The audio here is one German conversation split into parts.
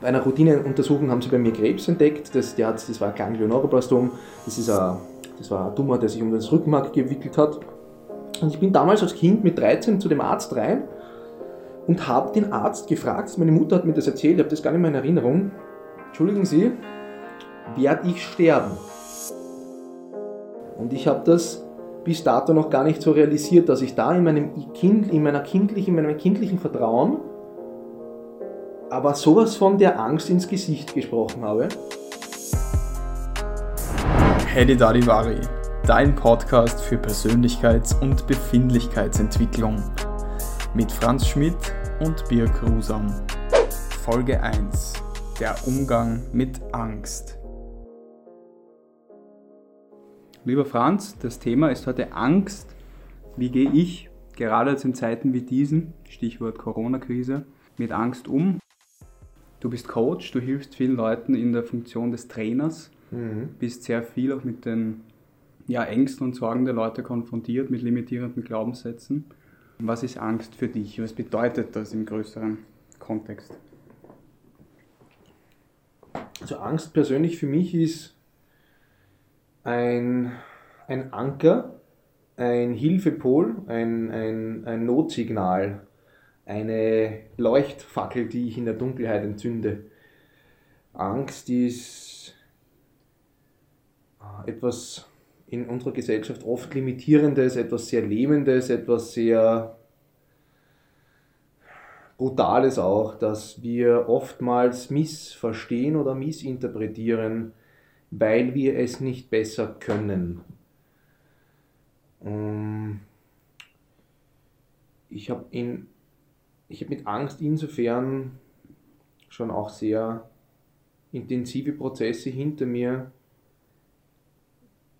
bei einer Routineuntersuchung haben sie bei mir Krebs entdeckt. Das, der hat, das war Ganglioneuroplastom. Das, ist ein, das war ein Tumor, der sich um das Rückenmark gewickelt hat. Und ich bin damals als Kind mit 13 zu dem Arzt rein und habe den Arzt gefragt, meine Mutter hat mir das erzählt, ich habe das gar nicht mehr in Erinnerung. Entschuldigen Sie, werde ich sterben? Und ich habe das bis dato noch gar nicht so realisiert, dass ich da in meinem, kind, in meiner kindlichen, in meinem kindlichen Vertrauen aber sowas von der Angst ins Gesicht gesprochen habe. Hedi Dadivari, dein Podcast für Persönlichkeits- und Befindlichkeitsentwicklung mit Franz Schmidt und Birk Rusam. Folge 1. Der Umgang mit Angst. Lieber Franz, das Thema ist heute Angst. Wie gehe ich, gerade jetzt in Zeiten wie diesen, Stichwort Corona-Krise, mit Angst um? Du bist Coach, du hilfst vielen Leuten in der Funktion des Trainers, mhm. bist sehr viel auch mit den ja, Ängsten und Sorgen der Leute konfrontiert, mit limitierenden Glaubenssätzen. Was ist Angst für dich? Was bedeutet das im größeren Kontext? Also Angst persönlich für mich ist ein, ein Anker, ein Hilfepol, ein, ein, ein Notsignal, eine Leuchtfackel, die ich in der Dunkelheit entzünde. Angst ist äh, etwas in unserer Gesellschaft oft Limitierendes, etwas sehr Lähmendes, etwas sehr Brutales auch, dass wir oftmals missverstehen oder missinterpretieren, weil wir es nicht besser können. Ähm, ich habe in ich habe mit Angst insofern schon auch sehr intensive Prozesse hinter mir,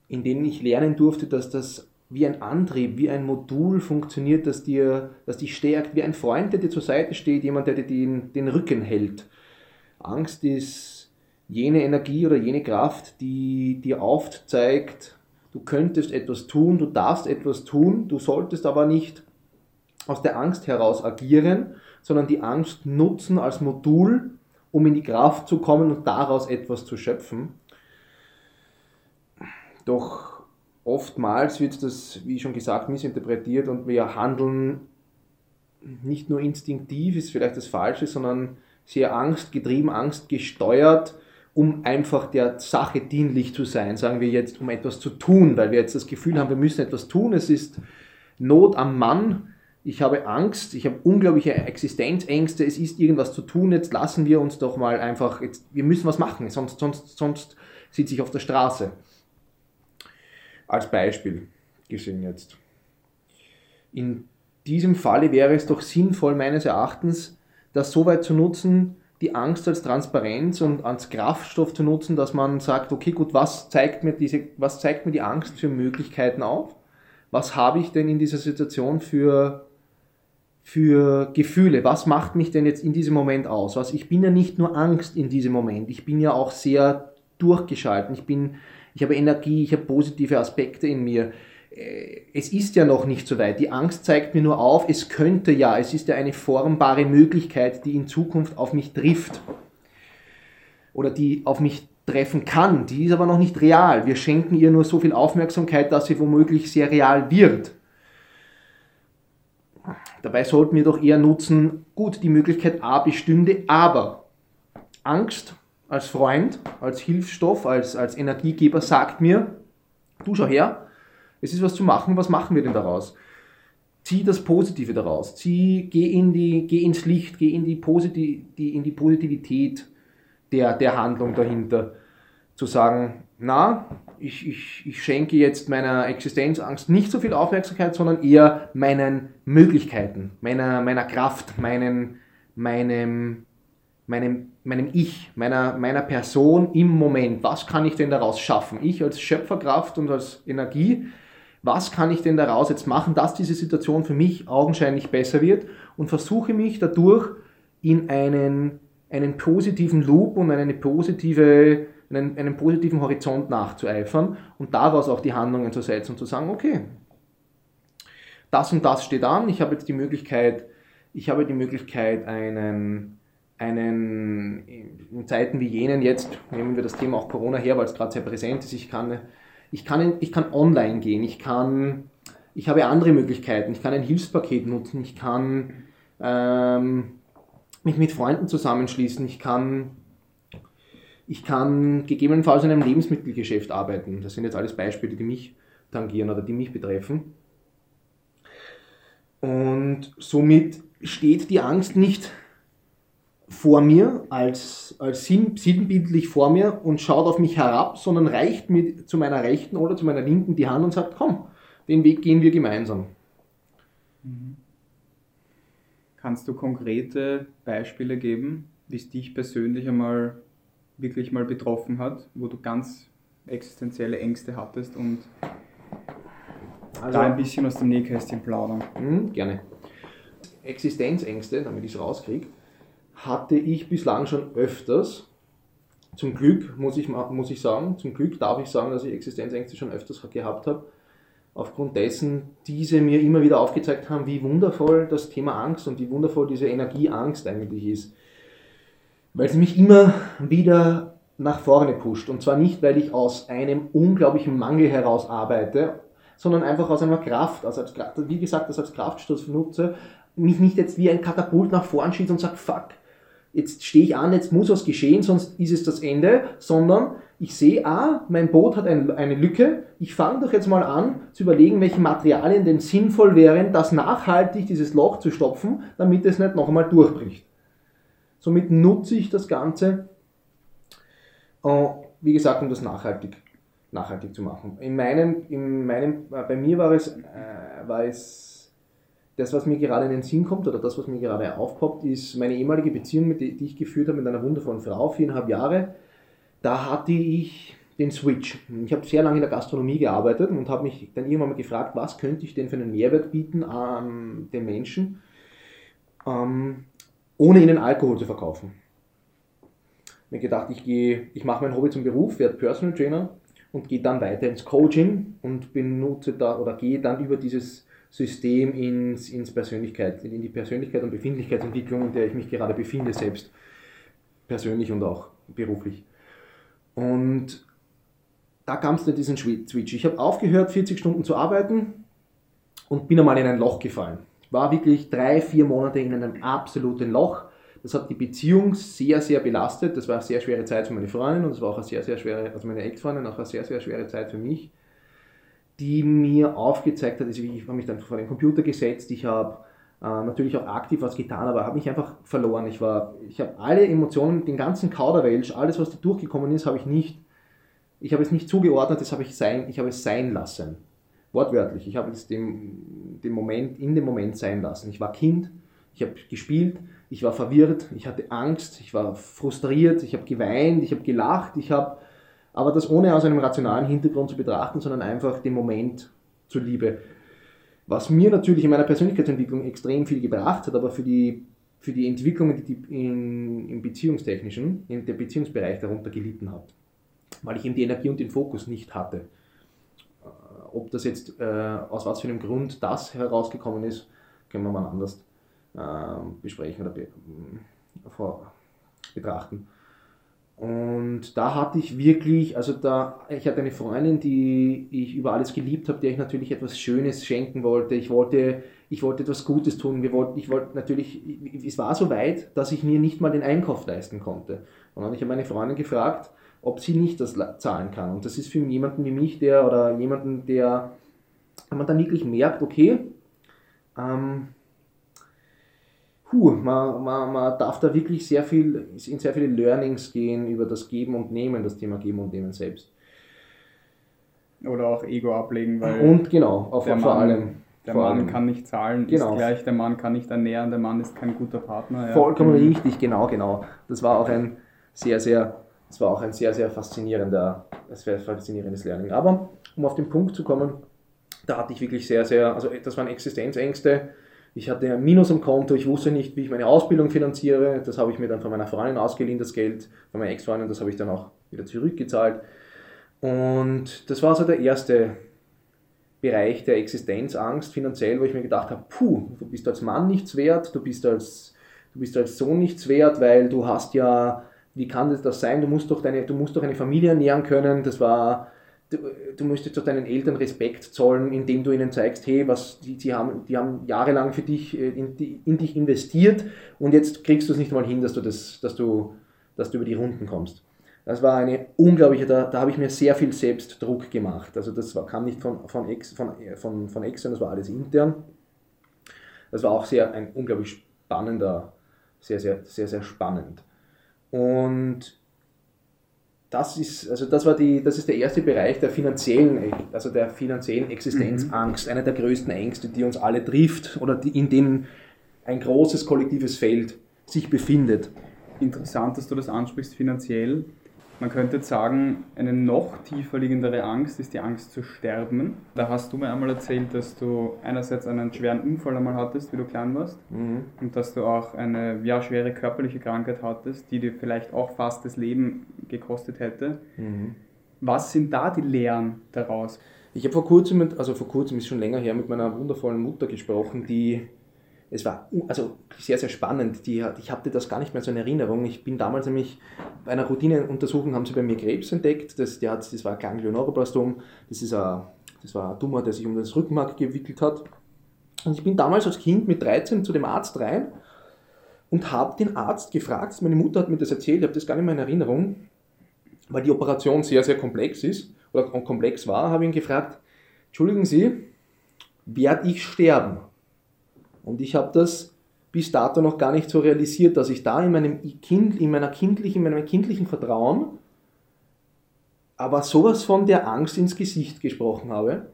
in denen ich lernen durfte, dass das wie ein Antrieb, wie ein Modul funktioniert, das, dir, das dich stärkt, wie ein Freund, der dir zur Seite steht, jemand, der dir den, den Rücken hält. Angst ist jene Energie oder jene Kraft, die dir aufzeigt, du könntest etwas tun, du darfst etwas tun, du solltest aber nicht aus der Angst heraus agieren, sondern die Angst nutzen als Modul, um in die Kraft zu kommen und daraus etwas zu schöpfen. Doch oftmals wird das, wie schon gesagt, missinterpretiert und wir handeln nicht nur instinktiv, ist vielleicht das Falsche, sondern sehr angstgetrieben, angstgesteuert, um einfach der Sache dienlich zu sein, sagen wir jetzt, um etwas zu tun, weil wir jetzt das Gefühl haben, wir müssen etwas tun, es ist Not am Mann, ich habe Angst, ich habe unglaubliche Existenzängste, es ist irgendwas zu tun, jetzt lassen wir uns doch mal einfach, jetzt, wir müssen was machen, sonst, sonst, sonst sitze ich auf der Straße. Als Beispiel gesehen jetzt. In diesem Falle wäre es doch sinnvoll, meines Erachtens, das so weit zu nutzen, die Angst als Transparenz und als Kraftstoff zu nutzen, dass man sagt, okay, gut, was zeigt mir, diese, was zeigt mir die Angst für Möglichkeiten auf? Was habe ich denn in dieser Situation für für Gefühle? Was macht mich denn jetzt in diesem Moment aus? Was, ich bin ja nicht nur Angst in diesem Moment, ich bin ja auch sehr durchgeschalten, ich, bin, ich habe Energie, ich habe positive Aspekte in mir. Äh, es ist ja noch nicht so weit. Die Angst zeigt mir nur auf, es könnte ja, es ist ja eine formbare Möglichkeit, die in Zukunft auf mich trifft. Oder die auf mich treffen kann. Die ist aber noch nicht real. Wir schenken ihr nur so viel Aufmerksamkeit, dass sie womöglich sehr real wird. Dabei sollten wir doch eher nutzen, gut, die Möglichkeit A bestünde, aber Angst als Freund, als Hilfsstoff, als, als Energiegeber sagt mir, du schau her, es ist was zu machen, was machen wir denn daraus? Zieh das Positive daraus, zieh, geh, in die, geh ins Licht, geh in die, Posit die, in die Positivität der, der Handlung dahinter. Zu sagen, na, ich, ich, ich schenke jetzt meiner Existenzangst nicht so viel Aufmerksamkeit, sondern eher meinen Möglichkeiten, meiner, meiner Kraft, meinen, meinem, meinem, meinem Ich, meiner, meiner Person im Moment. Was kann ich denn daraus schaffen? Ich als Schöpferkraft und als Energie, was kann ich denn daraus jetzt machen, dass diese Situation für mich augenscheinlich besser wird und versuche mich dadurch in einen, einen positiven Loop und eine positive einen, einen positiven Horizont nachzueifern und daraus auch die Handlungen zu setzen und zu sagen, okay, das und das steht an, ich habe jetzt die Möglichkeit, ich habe die Möglichkeit, einen, einen Zeiten wie jenen jetzt, nehmen wir das Thema auch Corona her, weil es gerade sehr präsent ist, ich kann, ich, kann, ich kann online gehen, ich, kann, ich habe andere Möglichkeiten, ich kann ein Hilfspaket nutzen, ich kann ähm, mich mit Freunden zusammenschließen, ich kann, ich kann gegebenenfalls in einem Lebensmittelgeschäft arbeiten. Das sind jetzt alles Beispiele, die mich tangieren oder die mich betreffen. Und somit steht die Angst nicht vor mir, als, als sinnbildlich vor mir und schaut auf mich herab, sondern reicht mir zu meiner rechten oder zu meiner linken die Hand und sagt, komm, den Weg gehen wir gemeinsam. Mhm. Kannst du konkrete Beispiele geben, wie es dich persönlich einmal wirklich mal betroffen hat, wo du ganz existenzielle Ängste hattest und also, da ein bisschen aus dem Nähkästchen plaudern? Mh, gerne. Existenzängste, damit ich es rauskriege, hatte ich bislang schon öfters. Zum Glück muss ich, muss ich sagen, zum Glück darf ich sagen, dass ich Existenzängste schon öfters gehabt habe. Aufgrund dessen, diese mir immer wieder aufgezeigt haben, wie wundervoll das Thema Angst und wie wundervoll diese Energie Angst eigentlich ist. Weil sie mich immer wieder nach vorne pusht. Und zwar nicht, weil ich aus einem unglaublichen Mangel heraus arbeite, sondern einfach aus einer Kraft, also als, wie gesagt, das als Kraftstoß nutze, mich nicht jetzt wie ein Katapult nach vorn schießt und sagt, fuck, jetzt stehe ich an, jetzt muss was geschehen, sonst ist es das Ende, sondern ich sehe, ah, mein Boot hat ein, eine Lücke, ich fange doch jetzt mal an zu überlegen, welche Materialien denn sinnvoll wären, das nachhaltig dieses Loch zu stopfen, damit es nicht noch einmal durchbricht. Somit nutze ich das Ganze, äh, wie gesagt, um das nachhaltig, nachhaltig zu machen. In meinem, in meinem, äh, bei mir war es, äh, war es das, was mir gerade in den Sinn kommt oder das, was mir gerade aufpoppt, ist meine ehemalige Beziehung, mit die, ich geführt habe mit einer wundervollen Frau, viereinhalb Jahre. Da hatte ich den Switch. Ich habe sehr lange in der Gastronomie gearbeitet und habe mich dann irgendwann mal gefragt, was könnte ich denn für einen Mehrwert bieten an den Menschen, ähm, ohne ihnen Alkohol zu verkaufen. Mir gedacht, ich gehe, ich mache mein Hobby zum Beruf, werde Personal Trainer und gehe dann weiter ins Coaching und benutze da oder gehe dann über dieses System ins, ins Persönlichkeit, in die Persönlichkeit und Befindlichkeitsentwicklung, in der ich mich gerade befinde, selbst persönlich und auch beruflich. Und da kam es zu diesen Switch. Ich habe aufgehört, 40 Stunden zu arbeiten und bin einmal in ein Loch gefallen. War wirklich drei, vier Monate in einem absoluten Loch. Das hat die Beziehung sehr, sehr belastet. Das war eine sehr schwere Zeit für meine Freundin und es war auch eine sehr, sehr schwere, also meine Ex-Freundin, auch eine sehr, sehr schwere Zeit für mich die mir aufgezeigt hat, also ich habe mich dann vor den Computer gesetzt, ich habe äh, natürlich auch aktiv was getan, aber habe mich einfach verloren. Ich, ich habe alle Emotionen, den ganzen Kauderwelsch, alles was da durchgekommen ist, habe ich nicht, ich habe es nicht zugeordnet, das habe ich sein, ich habe es sein lassen. Wortwörtlich, ich habe es dem, dem Moment, in dem Moment sein lassen. Ich war Kind, ich habe gespielt, ich war verwirrt, ich hatte Angst, ich war frustriert, ich habe geweint, ich habe gelacht, ich habe aber das ohne aus einem rationalen Hintergrund zu betrachten, sondern einfach den Moment zuliebe. Was mir natürlich in meiner Persönlichkeitsentwicklung extrem viel gebracht hat, aber für die, für die Entwicklung die in, im Beziehungstechnischen, in der Beziehungsbereich darunter gelitten hat. Weil ich eben die Energie und den Fokus nicht hatte. Ob das jetzt, äh, aus was für einem Grund das herausgekommen ist, können wir mal anders äh, besprechen oder be vor, betrachten. Und da hatte ich wirklich, also da, ich hatte eine Freundin, die ich über alles geliebt habe, der ich natürlich etwas Schönes schenken wollte. Ich wollte, ich wollte etwas Gutes tun. Wir wollten, ich wollte natürlich, es war so weit, dass ich mir nicht mal den Einkauf leisten konnte. Und dann habe ich meine Freundin gefragt, ob sie nicht das zahlen kann. Und das ist für jemanden wie mich, der, oder jemanden, der, wenn man dann wirklich merkt, okay, ähm, puh, man, man, man darf da wirklich sehr viel, in sehr viele Learnings gehen über das Geben und Nehmen, das Thema Geben und Nehmen selbst. Oder auch Ego ablegen, weil. Und genau, auf, der vor Mann, allem. Der vor Mann allem. kann nicht zahlen, Genau. ist gleich, der Mann kann nicht ernähren, der Mann ist kein guter Partner. Ja. Vollkommen Mhm. richtig, genau, genau. Das war auch ein sehr, sehr, das war auch ein sehr, sehr faszinierender, das wäre faszinierendes Learning. Aber um auf den Punkt zu kommen, da hatte ich wirklich sehr, sehr, also das waren Existenzängste. Ich hatte ein Minus am Konto, ich wusste nicht, wie ich meine Ausbildung finanziere. Das habe ich mir dann von meiner Freundin ausgeliehen, das Geld, von meiner Ex-Freundin, das habe ich dann auch wieder zurückgezahlt. Und das war so der erste Bereich der Existenzangst finanziell, wo ich mir gedacht habe, puh, du bist als Mann nichts wert, du bist als, du bist als Sohn nichts wert, weil du hast ja wie kann das, sein? Du musst, doch deine, du musst doch eine Familie ernähren können. Das war, du, du müsstest doch deinen Eltern Respekt zollen, indem du ihnen zeigst, hey, was, die, die, haben, die haben jahrelang für dich, äh, in, in dich investiert und jetzt kriegst du es nicht mal hin, dass du, das, dass, du, dass du über die Runden kommst. Das war eine unglaubliche, da, da habe ich mir sehr viel Selbstdruck gemacht. Also das war, kam nicht von, von, ex, von, von, von extern, das war alles intern. Das war auch sehr ein unglaublich spannender, sehr, sehr, sehr, sehr spannend. Und das ist, also das war die, das ist der erste Bereich der finanziellen, also der finanziellen Existenzangst, mhm. einer der größten Ängste, die uns alle trifft oder die, in denen ein großes kollektives Feld sich befindet. Interessant, dass du das ansprichst finanziell. Man könnte jetzt sagen, eine noch tiefer liegendere Angst ist die Angst zu sterben. Da hast du mir einmal erzählt, dass du einerseits einen schweren Unfall einmal hattest, wie du klein warst, mhm. und dass du auch eine ja, schwere körperliche Krankheit hattest, die dir vielleicht auch fast das Leben gekostet hätte. Mhm. Was sind da die Lehren daraus? Ich habe vor kurzem, also vor kurzem ist schon länger her, mit meiner wundervollen Mutter gesprochen, die es war also sehr, sehr spannend. Die, ich hatte das gar nicht mehr so in Erinnerung. Ich bin damals nämlich bei einer Routineuntersuchung, haben sie bei mir Krebs entdeckt. Das, der hat, das war Ganglioneuroplastom. Das, ist ein, das war ein Tumor, der sich um das Rückenmark gewickelt hat. Und ich bin damals als Kind mit 13 zu dem Arzt rein und habe den Arzt gefragt, meine Mutter hat mir das erzählt, ich habe das gar nicht mehr in Erinnerung, weil die Operation sehr, sehr komplex ist oder komplex war, habe ihn gefragt, entschuldigen Sie, werde ich sterben? Und ich habe das bis dato noch gar nicht so realisiert, dass ich da in meinem, kind, in meiner kindlichen, in meinem kindlichen Vertrauen aber sowas von der Angst ins Gesicht gesprochen habe.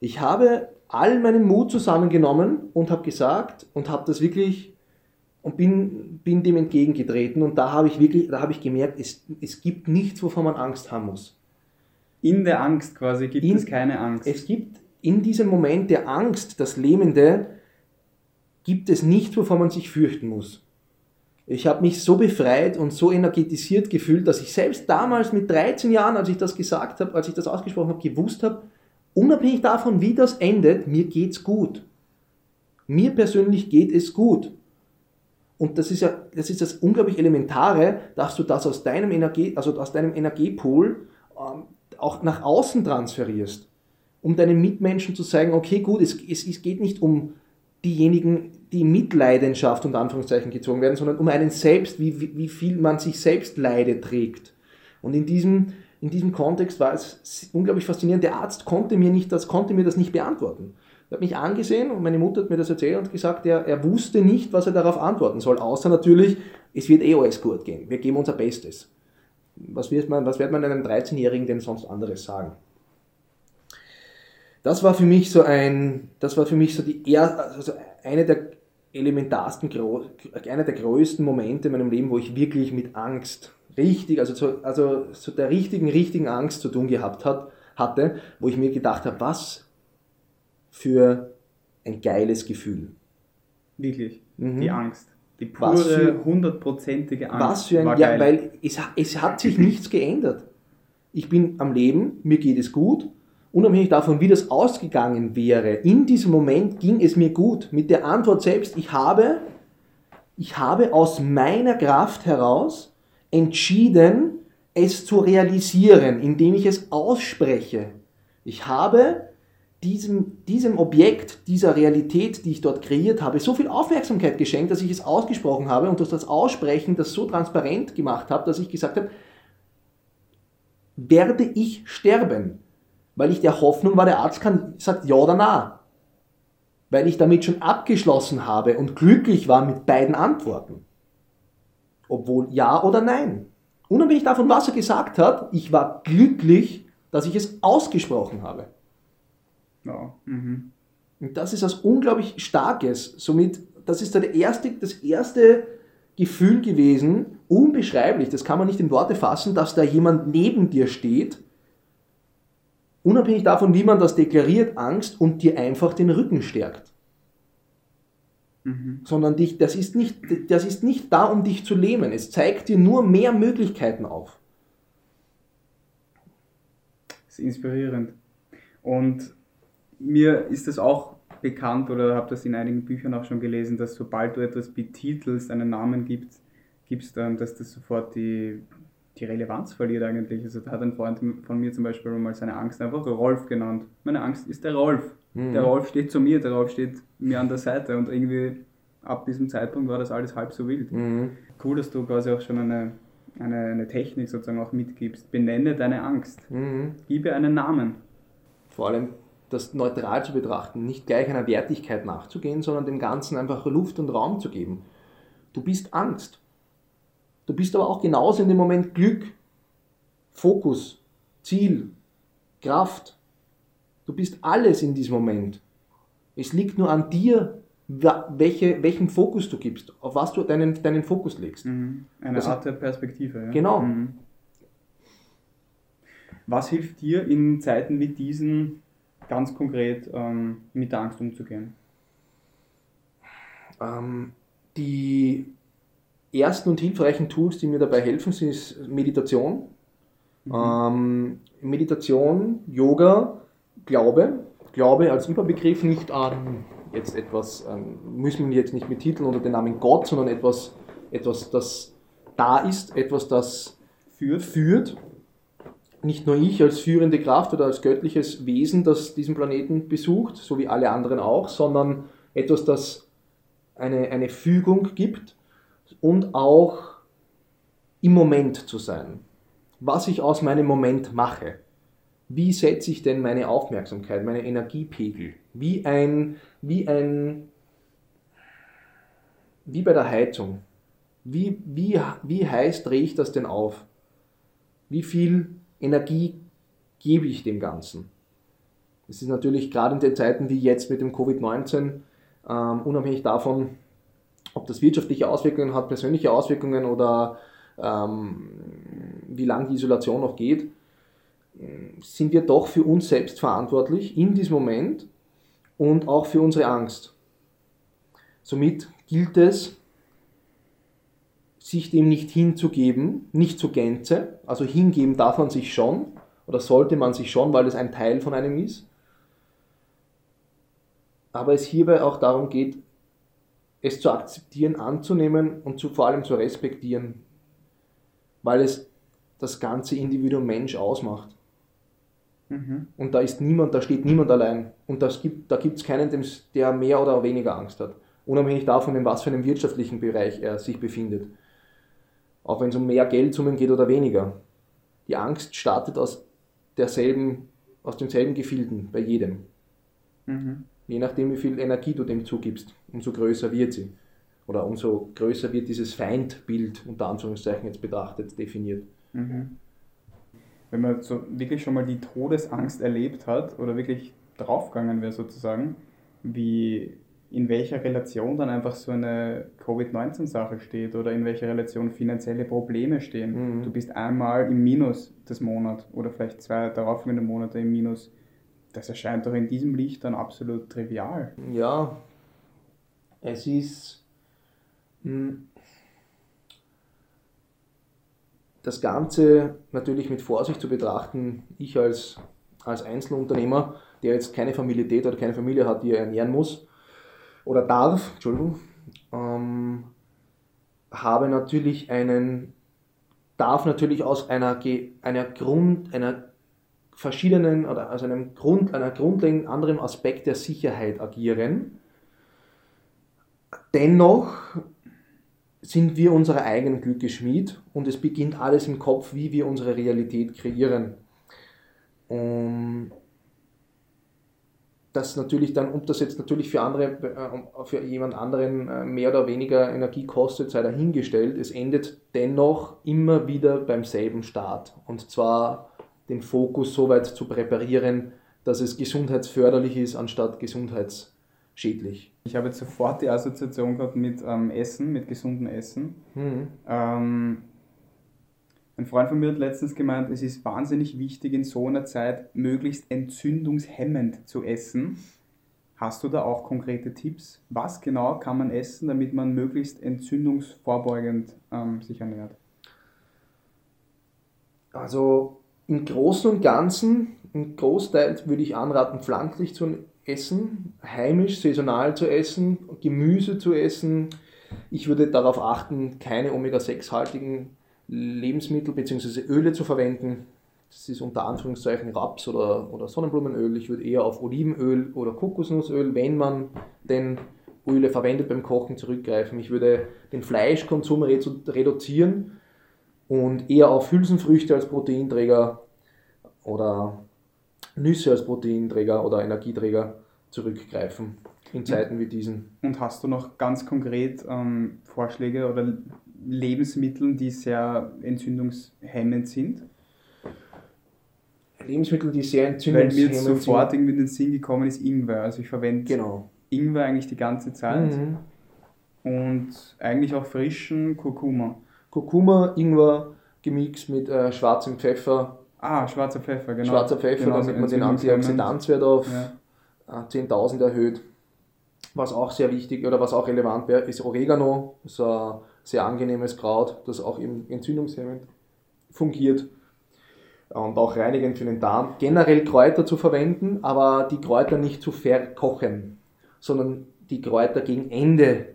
Ich habe all meinen Mut zusammengenommen und habe gesagt und habe das wirklich und bin, bin dem entgegengetreten und da habe ich wirklich, da habe ich gemerkt, es, es gibt nichts, wovon man Angst haben muss. In der Angst quasi gibt in, es keine Angst. Es gibt in diesem Moment der Angst, das Lähmende, gibt es nichts, wovon man sich fürchten muss. Ich habe mich so befreit und so energetisiert gefühlt, dass ich selbst damals mit 13 Jahren, als ich das gesagt habe, als ich das ausgesprochen habe, gewusst habe, unabhängig davon, wie das endet, mir geht's gut. Mir persönlich geht es gut. Und das ist ja, das ist das unglaublich Elementare, dass du das aus deinem Energie, also aus deinem Energiepool ähm, auch nach außen transferierst, um deinen Mitmenschen zu sagen, okay, gut, es, es, es geht nicht um diejenigen, die Mitleidenschaft und Anführungszeichen gezogen werden, sondern um einen selbst, wie, wie, wie viel man sich selbst Leide trägt. Und in diesem, in diesem Kontext war es unglaublich faszinierend. Der Arzt konnte mir, nicht das, konnte mir das nicht beantworten. Er hat mich angesehen und meine Mutter hat mir das erzählt und gesagt, er, er wusste nicht, was er darauf antworten soll, außer natürlich, es wird eh alles gut gehen. Wir geben unser Bestes. Was wird man, was wird man einem 13-Jährigen denn sonst anderes sagen? Das war für mich so ein, das war für mich so die er, also eine der elementarsten, einer der größten Momente in meinem Leben, wo ich wirklich mit Angst richtig, also zu, also zu der richtigen, richtigen Angst zu tun gehabt hat, hatte, wo ich mir gedacht habe, was für ein geiles Gefühl. Wirklich, mhm. die Angst. Die pure, hundertprozentige Angst. Was für ein, ja, weil es, es hat sich nichts geändert. Ich bin am Leben, mir geht es gut, unabhängig davon, wie das ausgegangen wäre, in diesem Moment ging es mir gut. Mit der Antwort selbst, ich habe, ich habe aus meiner Kraft heraus entschieden, es zu realisieren, indem ich es ausspreche. Ich habe diesem, diesem Objekt, dieser Realität, die ich dort kreiert habe, so viel Aufmerksamkeit geschenkt, dass ich es ausgesprochen habe und durch das Aussprechen das so transparent gemacht habe, dass ich gesagt habe, werde ich sterben? Weil ich der Hoffnung war, der Arzt kann, sagt ja oder nein. Weil ich damit schon abgeschlossen habe und glücklich war mit beiden Antworten. Obwohl ja oder nein. Unabhängig davon, was er gesagt hat, ich war glücklich, dass ich es ausgesprochen habe. Ja. Mhm. Und das ist was unglaublich Starkes. Somit, das ist der erste, das erste Gefühl gewesen, unbeschreiblich, das kann man nicht in Worte fassen, dass da jemand neben dir steht unabhängig davon, wie man das deklariert, Angst und dir einfach den Rücken stärkt. Mhm. Sondern dich, das, ist nicht, das ist nicht da, um dich zu lähmen. Es zeigt dir nur mehr Möglichkeiten auf. Das ist inspirierend. Und mir ist es auch bekannt oder habe das in einigen Büchern auch schon gelesen, dass sobald du etwas betitelst, einen Namen gibst, gibst, ähm, dass das sofort die, die Relevanz verliert eigentlich. Also da hat ein Freund von mir zum Beispiel mal seine Angst einfach Rolf genannt. Meine Angst ist der Rolf. Mhm. Der Rolf steht zu mir, der Rolf steht mir an der Seite und irgendwie ab diesem Zeitpunkt war das alles halb so wild. Mhm. Cool, dass du quasi auch schon eine, eine, eine Technik sozusagen auch mitgibst. Benenne deine Angst. Mhm. Gib einen Namen. Vor allem das neutral zu betrachten, nicht gleich einer Wertigkeit nachzugehen, sondern dem Ganzen einfach Luft und Raum zu geben. Du bist Angst. Du bist aber auch genauso in dem Moment Glück, Fokus, Ziel, Kraft. Du bist alles in diesem Moment. Es liegt nur an dir, welche, welchen Fokus du gibst, auf was du deinen, deinen Fokus legst. Mhm. Eine das Art der Perspektive. Ja? Genau. Mhm. Was hilft dir in Zeiten wie diesen ganz konkret ähm, mit der Angst umzugehen? Ähm, die ersten und hilfreichen Tools, die mir dabei helfen, sind Meditation. Mhm. Ähm, Meditation, Yoga, Glaube. Glaube als Überbegriff nicht an jetzt etwas, ähm, müssen wir jetzt nicht mit Titeln oder den Namen Gott, sondern etwas, etwas das da ist, etwas, das führt. führt. Nicht nur ich als führende Kraft oder als göttliches Wesen, das diesen Planeten besucht, so wie alle anderen auch, sondern etwas, das eine, eine Fügung gibt und auch im Moment zu sein. Was ich aus meinem Moment mache. Wie setze ich denn meine Aufmerksamkeit, meine Energiepegel? Wie ein, wie ein, wie bei der Heizung. Wie, wie, wie heiß drehe ich das denn auf? Wie viel Energie gebe ich dem Ganzen? Es ist natürlich gerade in den Zeiten wie jetzt mit dem Covid-19, ähm, unabhängig davon, ob das wirtschaftliche Auswirkungen hat, persönliche Auswirkungen oder ähm, wie lange die Isolation noch geht, sind wir doch für uns selbst verantwortlich in diesem Moment und auch für unsere Angst. Somit gilt es, sich dem nicht hinzugeben, nicht zur Gänze, also hingeben darf man sich schon oder sollte man sich schon, weil es ein Teil von einem ist, aber es hierbei auch darum geht, es zu akzeptieren, anzunehmen und zu, vor allem zu respektieren, weil es das ganze Individuum Mensch ausmacht. Mhm. Und da ist niemand, da steht niemand allein. Und das gibt, da gibt es keinen, der mehr oder weniger Angst hat. Unabhängig davon, in was für einem wirtschaftlichen Bereich er sich befindet. Auch wenn es um mehr Geldsummen geht oder weniger. Die Angst startet aus derselben, aus demselben Gefilden bei jedem. Mhm. Je nachdem, wie viel Energie du dem zugibst, umso größer wird sie. Oder umso größer wird dieses Feindbild, unter Anführungszeichen jetzt betrachtet, definiert. Mhm. Wenn man so wirklich schon mal die Todesangst erlebt hat oder wirklich draufgegangen wäre sozusagen, wie in welcher Relation dann einfach so eine Covid-19-Sache steht oder in welcher Relation finanzielle Probleme stehen. Mhm. Du bist einmal im Minus des Monats oder vielleicht zwei darauffolgende Monate im Minus das erscheint doch in diesem Licht dann absolut trivial. Ja, es ist hm, das Ganze natürlich mit Vorsicht zu betrachten. Ich als, als Einzelunternehmer, der jetzt keine Familität oder keine Familie hat, die er ernähren muss oder darf, Entschuldigung, ähm, habe natürlich einen, darf natürlich aus einer, einer Grund, einer verschiedenen oder also einem Grund, einer grundlegend anderen Aspekt der Sicherheit agieren. Dennoch sind wir unser eigenen Glücke Schmied und es beginnt alles im Kopf, wie wir unsere Realität kreieren. Und das natürlich dann, ob das jetzt natürlich für andere, äh, für jemand anderen äh, mehr oder weniger Energie kostet, sei dahingestellt. Es endet dennoch immer wieder beim selben Start. Und zwar den Fokus so weit zu präparieren, dass es gesundheitsförderlich ist, anstatt gesundheitsschädlich. Ich habe jetzt sofort die Assoziation gehabt mit ähm, Essen, mit gesundem Essen. Mhm. Ähm, ein Freund von mir hat letztens gemeint, es ist wahnsinnig wichtig, in so einer Zeit möglichst entzündungshemmend zu essen. Hast du da auch konkrete Tipps? Was genau kann man essen, damit man möglichst entzündungsvorbeugend ähm, sich ernährt? Also im Großen und Ganzen, im Großteil würde ich anraten, pflanzlich zu essen, heimisch, saisonal zu essen, Gemüse zu essen, Ich würde darauf achten, keine Omega-6-haltigen Lebensmittel bzw. Öle zu verwenden. Das ist unter Anführungszeichen Raps oder, oder Sonnenblumenöl. Ich würde eher auf Olivenöl oder Kokosnussöl, wenn man denn Öle verwendet beim Kochen, zurückgreifen. Ich würde den Fleischkonsum reduzieren und eher auf Hülsenfrüchte als Proteinträger oder Nüsse als Proteinträger oder Energieträger zurückgreifen in Zeiten wie diesen. Und hast du noch ganz konkret ähm, Vorschläge oder Lebensmittel, die sehr entzündungshemmend sind? Lebensmittel, die sehr entzündungshemmend sind. Weil mir jetzt sofort irgendwie in den Sinn gekommen ist Ingwer. Also ich verwende genau. Ingwer eigentlich die ganze Zeit. Mhm. Und eigentlich auch frischen Kurkuma. Kurkuma, Ingwer gemixt mit äh, schwarzem Pfeffer. Ah, schwarzer Pfeffer, genau. Schwarzer Pfeffer, genau, damit man den Antioxidanzwert auf ja. 10.000 äh, erhöht. Was auch sehr wichtig oder was auch relevant wäre, ist Oregano. Das ist ein sehr angenehmes Kraut, das auch im entzündungshemmend fungiert und auch reinigend für den Darm. Generell Kräuter zu verwenden, aber die Kräuter nicht zu verkochen, sondern die Kräuter gegen Ende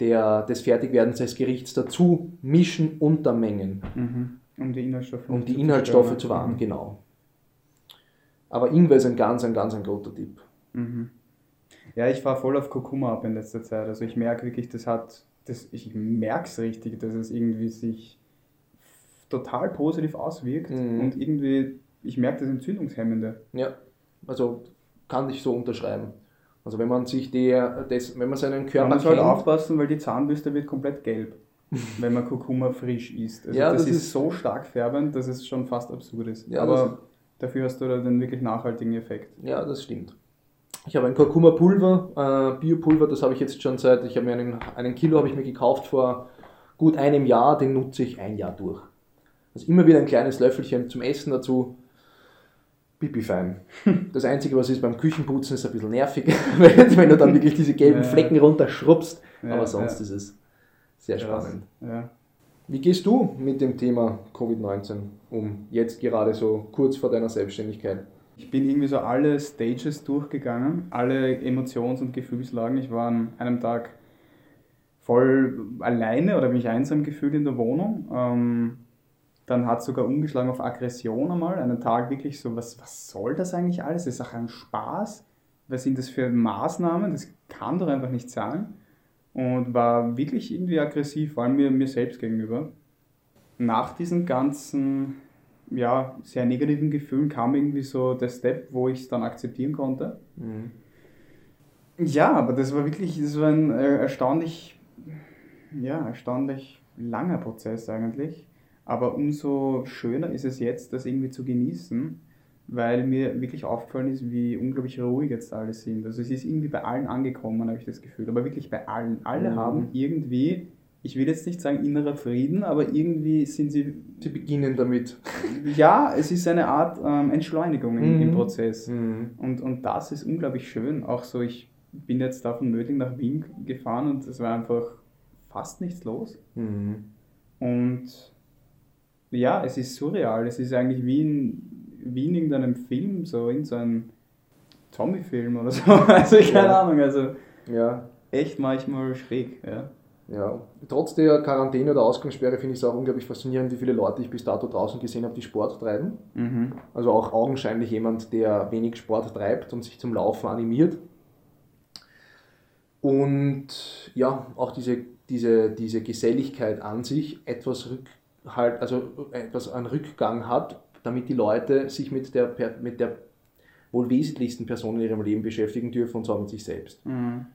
der, des Fertigwerdens des Gerichts dazu mischen, untermengen. Mhm. Um die Inhaltsstoffe, um die Inhaltsstoffe zu wahren, mhm. genau. Aber Ingwer ist ein ganz, ein ganz ein guter Tipp. Mhm. Ja, ich fahre voll auf Kurkuma ab in letzter Zeit. Also ich merke wirklich, das hat, das, ich merke es richtig, dass es irgendwie sich total positiv auswirkt mhm. und irgendwie, ich merke das Entzündungshemmende. Ja, also kann ich so unterschreiben. Also wenn man sich der, das, wenn man seinen Körper Man muss halt aufpassen, weil die Zahnbürste wird komplett gelb, wenn man Kurkuma frisch isst. Also ja, das, das ist, ist, so stark färbend, dass es schon fast absurd ist. Ja, Aber dafür hast du da den wirklich nachhaltigen Effekt. Ja, das stimmt. Ich habe ein Kurkuma-Pulver, äh, Biopulver, das habe ich jetzt schon seit, ich habe mir einen, einen Kilo habe ich mir gekauft vor gut einem Jahr, den nutze ich ein Jahr durch. Also immer wieder ein kleines Löffelchen zum Essen dazu. Pipi fein. Das Einzige, was ist beim Küchenputzen, ist ein bisschen nervig, wenn du dann wirklich diese gelben Flecken runterschrubbst. Aber sonst ist es sehr spannend. Wie gehst du mit dem Thema Covid-19 um, jetzt gerade so kurz vor deiner Selbstständigkeit? Ich bin irgendwie so alle Stages durchgegangen, alle Emotions- und Gefühlslagen. Ich war an einem Tag voll alleine oder mich einsam gefühlt in der Wohnung. Ähm, dann hat es sogar umgeschlagen auf Aggression einmal. Einen Tag wirklich so, was, was soll das eigentlich alles? Das ist auch ein Spaß. Was sind das für Maßnahmen? Das kann doch einfach nicht sein. Und war wirklich irgendwie aggressiv, vor allem mir, mir selbst gegenüber. Nach diesen ganzen, ja, sehr negativen Gefühlen kam irgendwie so der Step, wo ich es dann akzeptieren konnte. Mhm. Ja, aber das war wirklich, das war ein äh, erstaunlich, ja, erstaunlich langer Prozess eigentlich aber umso schöner ist es jetzt, das irgendwie zu genießen, weil mir wirklich aufgefallen ist, wie unglaublich ruhig jetzt alle sind. Also es ist irgendwie bei allen angekommen, habe ich das Gefühl. Aber wirklich bei allen. Alle mhm. haben irgendwie, ich will jetzt nicht sagen innerer Frieden, aber irgendwie sind sie... Sie beginnen damit. Ja, es ist eine Art ähm, Entschleunigung im, mhm. im Prozess. Mhm. Und, und das ist unglaublich schön. Auch so, ich bin jetzt da von Mödling nach Wien gefahren und es war einfach fast nichts los. Mhm. Und ja, es ist surreal. Es ist eigentlich wie in, wie in irgendeinem Film, so in so einem Zombie-Film oder so. Also keine ja. Ahnung, also ja. echt manchmal schräg. Ja. Ja, trotz der Quarantäne oder Ausgangssperre finde ich es auch unglaublich faszinierend, wie viele Leute ich bis dato draußen gesehen habe, die Sport treiben. Mhm. Also auch augenscheinlich jemand, der wenig Sport treibt und sich zum Laufen animiert. Und ja, auch diese, diese, diese Geselligkeit an sich etwas rück, halt, also etwas an Rückgang hat, damit die Leute sich mit der, mit der wohl wesentlichsten Person in ihrem Leben beschäftigen dürfen und zwar mit sich selbst. Mhm.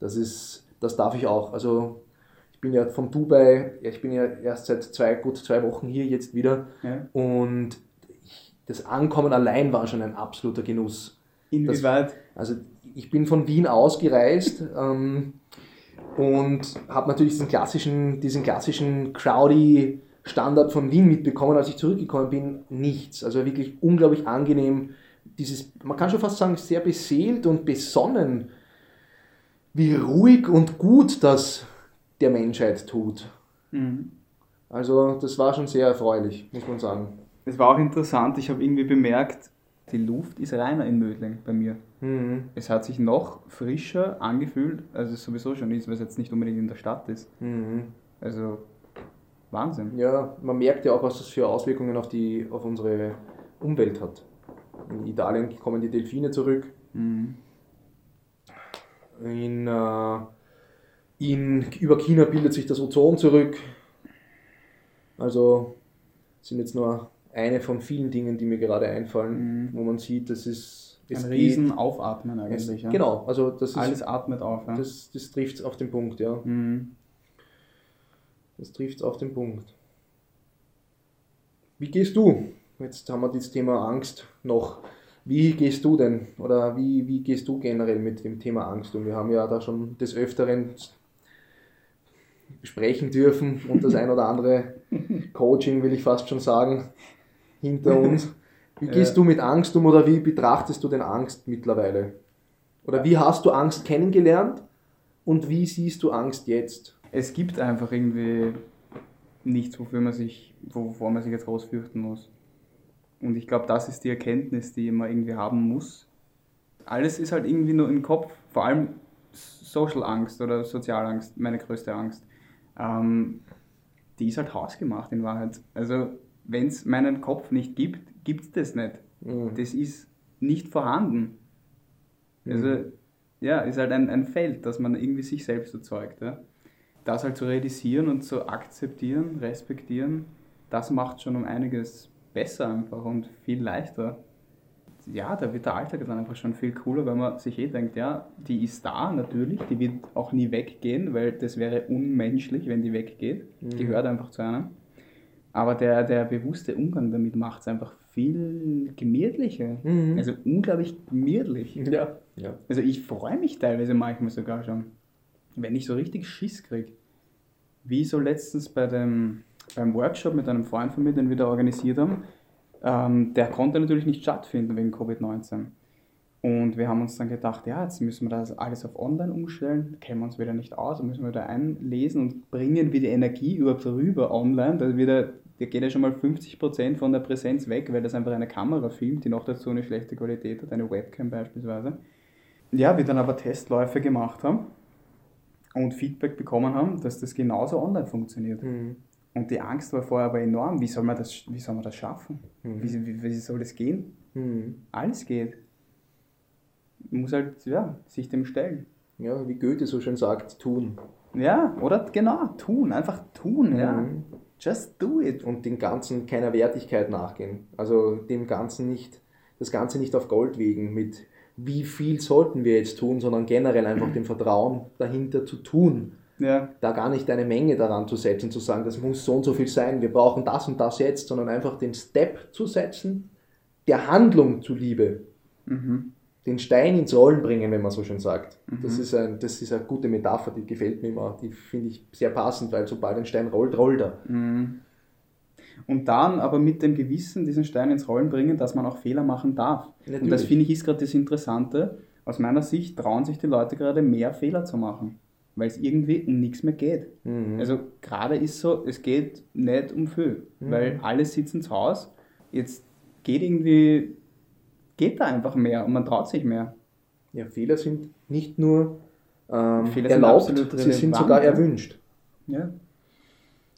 Das ist, das darf ich auch. Also ich bin ja von Dubai, ich bin ja erst seit zwei, gut zwei Wochen hier jetzt wieder ja. und ich, das Ankommen allein war schon ein absoluter Genuss. Inwieweit? Das, also ich bin von Wien ausgereist ähm, und habe natürlich diesen klassischen, diesen klassischen crowdy Standard von Wien mitbekommen, als ich zurückgekommen bin, nichts. Also wirklich unglaublich angenehm. Dieses, man kann schon fast sagen, sehr beseelt und besonnen, wie ruhig und gut das der Menschheit tut. Mhm. Also das war schon sehr erfreulich, muss man sagen. Es war auch interessant, ich habe irgendwie bemerkt, Die Luft ist reiner in Mödling bei mir. Mhm. Es hat sich noch frischer angefühlt, als es sowieso schon ist, weil es jetzt nicht unbedingt in der Stadt ist. Mhm. Also Wahnsinn. Ja, man merkt ja auch, was das für Auswirkungen auf, die, auf unsere Umwelt hat. In Italien kommen die Delfine zurück. Mhm. In, äh, in, über China bildet sich das Ozon zurück. Also sind jetzt nur eine von vielen Dingen, die mir gerade einfallen, Mhm. wo man sieht, das ist Ein es riesen Aufatmen geht, es, eigentlich. ja. Genau, also das, ist, Alles atmet auf. Ja. das, das trifft es auf den Punkt, ja. Mhm. Das trifft es auf den Punkt. Wie gehst du? Jetzt haben wir das Thema Angst noch. Wie gehst du denn? Oder wie, wie gehst du generell mit dem Thema Angst um? Wir haben ja da schon des Öfteren besprechen dürfen und das ein oder andere Coaching, will ich fast schon sagen, hinter uns. Wie gehst du mit Angst um oder wie betrachtest du denn Angst mittlerweile? Oder wie hast du Angst kennengelernt und wie siehst du Angst jetzt? Es gibt einfach irgendwie nichts, wofür man sich, wovor man sich jetzt groß fürchten muss. Und ich glaube, das ist die Erkenntnis, die man irgendwie haben muss. Alles ist halt irgendwie nur im Kopf, vor allem Social Angst oder Sozialangst, meine größte Angst. Ähm, die ist halt hausgemacht in Wahrheit. Also, wenn es meinen Kopf nicht gibt, gibt es das nicht. Mhm. Das ist nicht vorhanden. Also, Mhm. ja, ist halt ein, ein Feld, das man irgendwie sich selbst erzeugt. Ja. Das halt zu realisieren und zu akzeptieren, respektieren, das macht schon um einiges besser einfach und viel leichter. Ja, da wird der Alltag dann einfach schon viel cooler, weil man sich eh denkt, ja, die ist da natürlich, die wird auch nie weggehen, weil das wäre unmenschlich, wenn die weggeht. Mhm. Gehört einfach zu einer. Aber der, der bewusste Umgang damit macht es einfach viel gemütlicher. Mhm. Also unglaublich gemütlich. Ja. ja. Also ich freue mich teilweise manchmal sogar schon, wenn ich so richtig Schiss kriege. Wie so letztens bei dem, beim Workshop mit einem Freund von mir, den wir da organisiert haben. Ähm, der konnte natürlich nicht stattfinden wegen Covid-19. Und wir haben uns dann gedacht, ja, jetzt müssen wir das alles auf online umstellen, kennen wir uns wieder nicht aus, müssen wir da einlesen und bringen wir die Energie überhaupt rüber online. Da, wieder, da geht ja schon mal 50% von der Präsenz weg, weil das einfach eine Kamera filmt, die noch dazu eine schlechte Qualität hat, eine Webcam beispielsweise. Ja, wir dann aber Testläufe gemacht haben und Feedback bekommen haben, dass das genauso online funktioniert. Mhm. Und die Angst war vorher aber enorm. Wie soll man das, wie soll man das schaffen? Mhm. Wie, wie, wie soll das gehen? Mhm. Alles geht. Man muss halt ja, sich dem stellen. Ja, wie Goethe so schön sagt, tun. Ja, oder genau, tun, einfach tun, ja. Mhm. Just do it. Und dem Ganzen keiner Wertigkeit nachgehen. Also dem Ganzen nicht, das Ganze nicht auf Gold wegen mit wie viel sollten wir jetzt tun, sondern generell einfach dem Vertrauen dahinter zu tun. Ja, Da gar nicht eine Menge daran zu setzen, zu sagen, das muss so und so viel sein, wir brauchen das und das jetzt, sondern einfach den Step zu setzen, der Handlung zuliebe, mhm. den Stein ins Rollen bringen, wenn man so schön sagt. Mhm. Das, ist ein, das ist eine gute Metapher, die gefällt mir immer, die finde ich sehr passend, weil sobald ein Stein rollt, rollt er. Mhm. Und dann aber mit dem Gewissen diesen Stein ins Rollen bringen, dass man auch Fehler machen darf. Und das Natürlich. finde ich ist gerade das Interessante. Aus meiner Sicht trauen sich die Leute gerade mehr Fehler zu machen, weil es irgendwie um nichts mehr geht. Mhm. Also gerade ist so, es geht nicht um viel, Mhm. weil alle sitzen zu Hause. Jetzt geht irgendwie, geht da einfach mehr und man traut sich mehr. Ja, Fehler sind nicht nur ähm, Fehler sind erlaubt, absolut sie sind sogar erwünscht. Ja.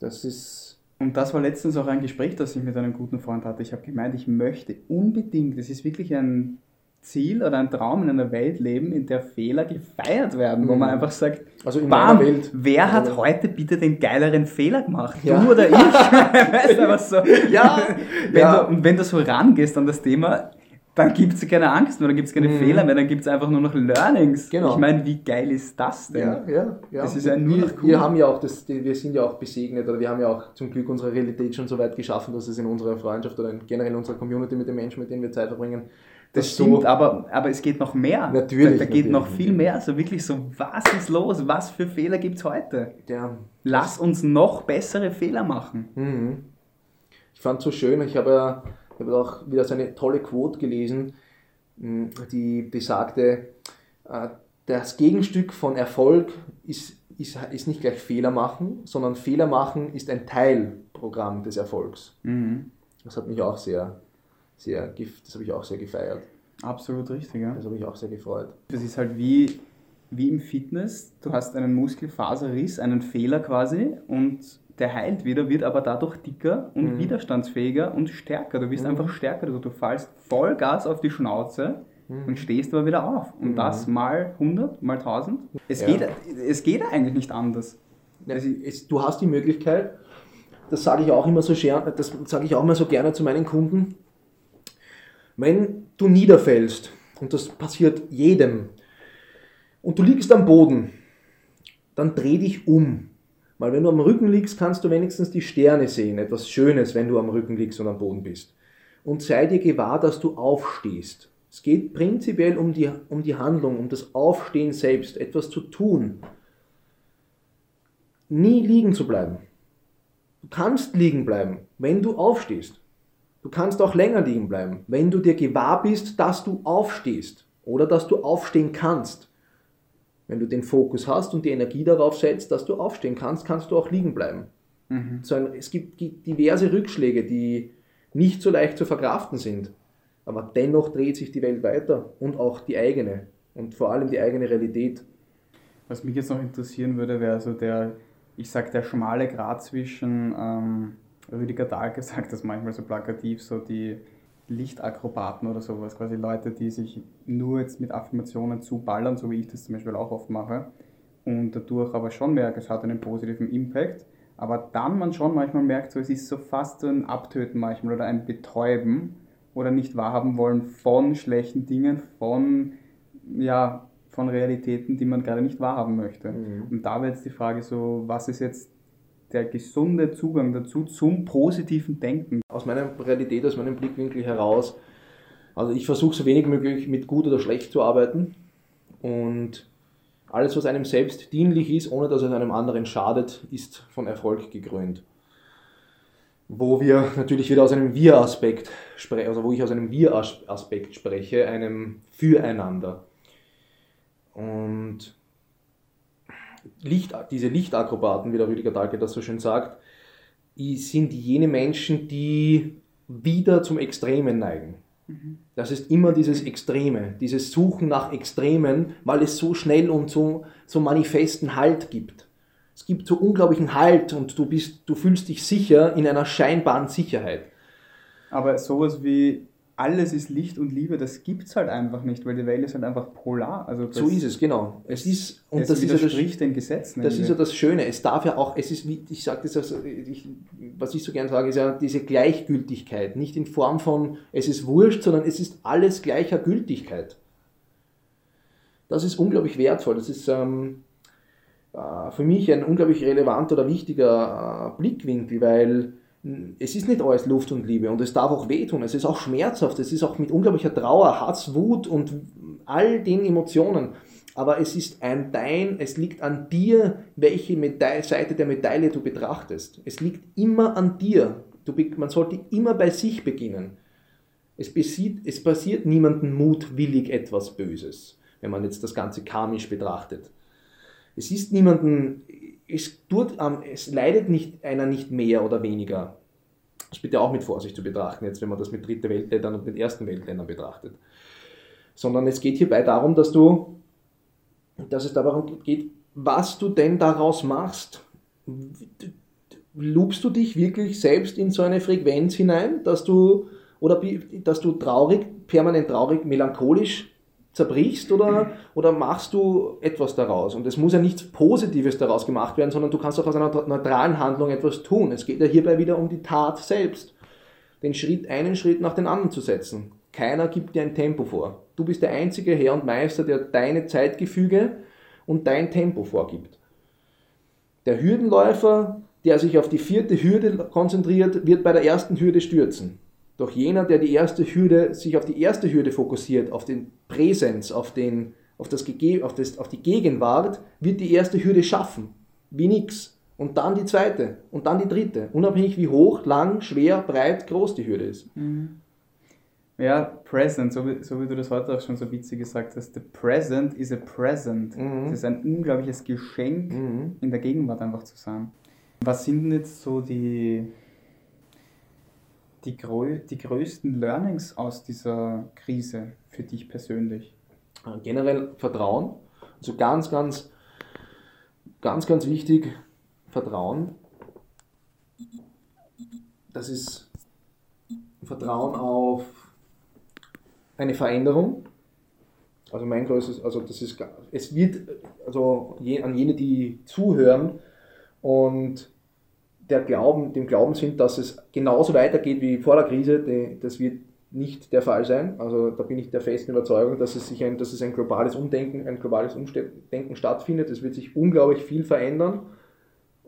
Das ist Und das war letztens auch ein Gespräch, das ich mit einem guten Freund hatte. Ich habe gemeint, ich möchte unbedingt, das ist wirklich ein Ziel oder ein Traum in einer Welt leben, in der Fehler gefeiert werden, wo Mhm. man einfach sagt, also in Bam, Welt. wer hat Also- heute bitte den geileren Fehler gemacht? Ja. Du oder ich? weißt du, was so. Ja, Wenn, ja. Du, und wenn du so rangehst an das Thema, dann gibt es keine Angst mehr, dann gibt es keine Mhm. Fehler mehr, dann gibt es einfach nur noch Learnings. Genau. Ich meine, wie geil ist das denn? Ja, ja, ja. Das ist ja nur wir, noch cool. wir haben ja auch das, wir sind ja auch besegnet oder wir haben ja auch zum Glück unsere Realität schon so weit geschaffen, dass es in unserer Freundschaft oder in, generell in unserer Community mit den Menschen, mit denen wir Zeit verbringen, Das stimmt, so, aber, aber es geht noch mehr. Natürlich, Da, da geht natürlich. noch viel mehr. Also wirklich so, was ist los? Was für Fehler gibt es heute? der, Lass uns noch bessere Fehler machen. Mhm. Ich fand es so schön, ich habe ja ich habe auch wieder so eine tolle Quote gelesen, mh, die besagte, äh, das Gegenstück von Erfolg ist, ist, ist nicht gleich Fehler machen, sondern Fehler machen ist ein Teilprogramm des Erfolgs. Mhm. Das hat mich auch sehr, sehr, das habe ich auch sehr gefeiert. Absolut richtig, ja. Das habe ich auch sehr gefreut. Das ist halt wie, wie im Fitness. Du hast einen Muskelfaserriss, einen Fehler quasi und der heilt wieder, wird aber dadurch dicker und mhm. widerstandsfähiger und stärker. Du bist mhm. einfach stärker. Du, du fallst voll Gas auf die Schnauze mhm. und stehst aber wieder auf. Und mhm. das mal 100, mal 1000. Es, ja. geht, es geht eigentlich nicht anders. Also es, du hast die Möglichkeit, das sage ich auch immer so das sage ich auch immer so gerne zu meinen Kunden, wenn du niederfällst, und das passiert jedem, und du liegst am Boden, dann dreh dich um. Weil wenn du am Rücken liegst, kannst du wenigstens die Sterne sehen. Etwas Schönes, wenn du am Rücken liegst und am Boden bist. Und sei dir gewahr, dass du aufstehst. Es geht prinzipiell um die, um die Handlung, um das Aufstehen selbst, etwas zu tun. Nie liegen zu bleiben. Du kannst liegen bleiben, wenn du aufstehst. Du kannst auch länger liegen bleiben, wenn du dir gewahr bist, dass du aufstehst oder dass du aufstehen kannst. Wenn du den Fokus hast und die Energie darauf setzt, dass du aufstehen kannst, kannst du auch liegen bleiben. Mhm. So ein, es gibt diverse Rückschläge, die nicht so leicht zu verkraften sind. Aber dennoch dreht sich die Welt weiter und auch die eigene und vor allem die eigene Realität. Was mich jetzt noch interessieren würde, wäre so der, ich sag, der schmale Grad zwischen ähm, Rüdiger Dahlke sagt das manchmal so plakativ, so die Lichtakrobaten oder sowas, quasi Leute, die sich nur jetzt mit Affirmationen zuballern, so wie ich das zum Beispiel auch oft mache, und dadurch aber schon merke, es hat einen positiven Impact, aber dann man schon manchmal merkt, so, es ist so fast so ein Abtöten manchmal oder ein Betäuben oder nicht wahrhaben wollen von schlechten Dingen, von, ja, von Realitäten, die man gerade nicht wahrhaben möchte. Mhm. Und da wäre jetzt die Frage so, was ist jetzt der gesunde Zugang dazu zum positiven Denken. Aus meiner Realität, aus meinem Blickwinkel heraus, also ich versuche so wenig möglich mit gut oder schlecht zu arbeiten und alles, was einem selbst dienlich ist, ohne dass es einem anderen schadet, ist von Erfolg gekrönt. Wo wir natürlich wieder aus einem Wir-Aspekt sprechen, also wo ich aus einem Wir-Aspekt spreche, einem Füreinander. Und Licht, diese Lichtakrobaten, wie der Rüdiger Dahlke das so schön sagt, sind jene Menschen, die wieder zum Extremen neigen. Das ist immer dieses Extreme, dieses Suchen nach Extremen, weil es so schnell und so, so manifesten Halt gibt. Es gibt so unglaublichen Halt und du, bist, du fühlst dich sicher in einer scheinbaren Sicherheit. Aber sowas wie alles ist Licht und Liebe, das gibt es halt einfach nicht, weil die Welt ist halt einfach polar. Also so ist es, genau. Es ist, und es das ist ja das, den Gesetzen. Das ist ja das Schöne. Es darf ja auch, es ist, wie ich sage das, also ich, was ich so gern sage, ist ja diese Gleichgültigkeit. Nicht in Form von, es ist wurscht, sondern es ist alles gleicher Gültigkeit. Das ist unglaublich wertvoll. Das ist ähm, äh, für mich ein unglaublich relevanter oder wichtiger äh, Blickwinkel, weil es ist nicht alles Luft und Liebe und es darf auch wehtun, es ist auch schmerzhaft, es ist auch mit unglaublicher Trauer, Hass, Wut und all den Emotionen. Aber es ist ein Dein, es liegt an dir, welche Medaille, Seite der Medaille du betrachtest. Es liegt immer an dir. Du, man sollte immer bei sich beginnen. Es, besieht, es passiert niemandem mutwillig etwas Böses, wenn man jetzt das Ganze karmisch betrachtet. Es ist niemandem es, tut, es leidet nicht einer nicht mehr oder weniger. Das ist bitte auch mit Vorsicht zu betrachten, jetzt wenn man das mit dritte Weltländern und mit ersten Weltländern betrachtet. Sondern es geht hierbei darum, dass du, dass es darum geht, was du denn daraus machst. Lubst du dich wirklich selbst in so eine Frequenz hinein, dass du, oder dass du traurig, permanent traurig, melancholisch zerbrichst oder, oder machst du etwas daraus? Und es muss ja nichts Positives daraus gemacht werden, sondern du kannst auch aus einer neutralen Handlung etwas tun. Es geht ja hierbei wieder um die Tat selbst. Den Schritt, einen Schritt nach den anderen zu setzen. Keiner gibt dir ein Tempo vor. Du bist der einzige Herr und Meister, der deine Zeitgefüge und dein Tempo vorgibt. Der Hürdenläufer, der sich auf die vierte Hürde konzentriert, wird bei der ersten Hürde stürzen. Doch jener, der die erste Hürde, sich auf die erste Hürde fokussiert, auf den Präsenz, auf, den, auf, das, auf, das, auf die Gegenwart, wird die erste Hürde schaffen. Wie nix. Und dann die zweite und dann die dritte. Unabhängig wie hoch, lang, schwer, breit, groß die Hürde ist. Mhm. Ja, present, so wie, so wie du das heute auch schon so witzig gesagt hast. The present is a present. Mhm. Das ist ein unglaubliches Geschenk, mhm. in der Gegenwart einfach zu sein. Was sind denn jetzt so die die, die größten Learnings aus dieser Krise für dich persönlich? Äh, generell Vertrauen. Also ganz, ganz, ganz, ganz wichtig, Vertrauen. Das ist Vertrauen auf eine Veränderung. Also mein größtes, also das ist, es wird, also je, an jene, die zuhören und der Glauben, dem Glauben sind, dass es genauso weitergeht wie vor der Krise, das wird nicht der Fall sein. Also da bin ich der festen Überzeugung, dass es, sich ein, dass es ein globales Umdenken, ein globales Umdenken stattfindet. Es wird sich unglaublich viel verändern,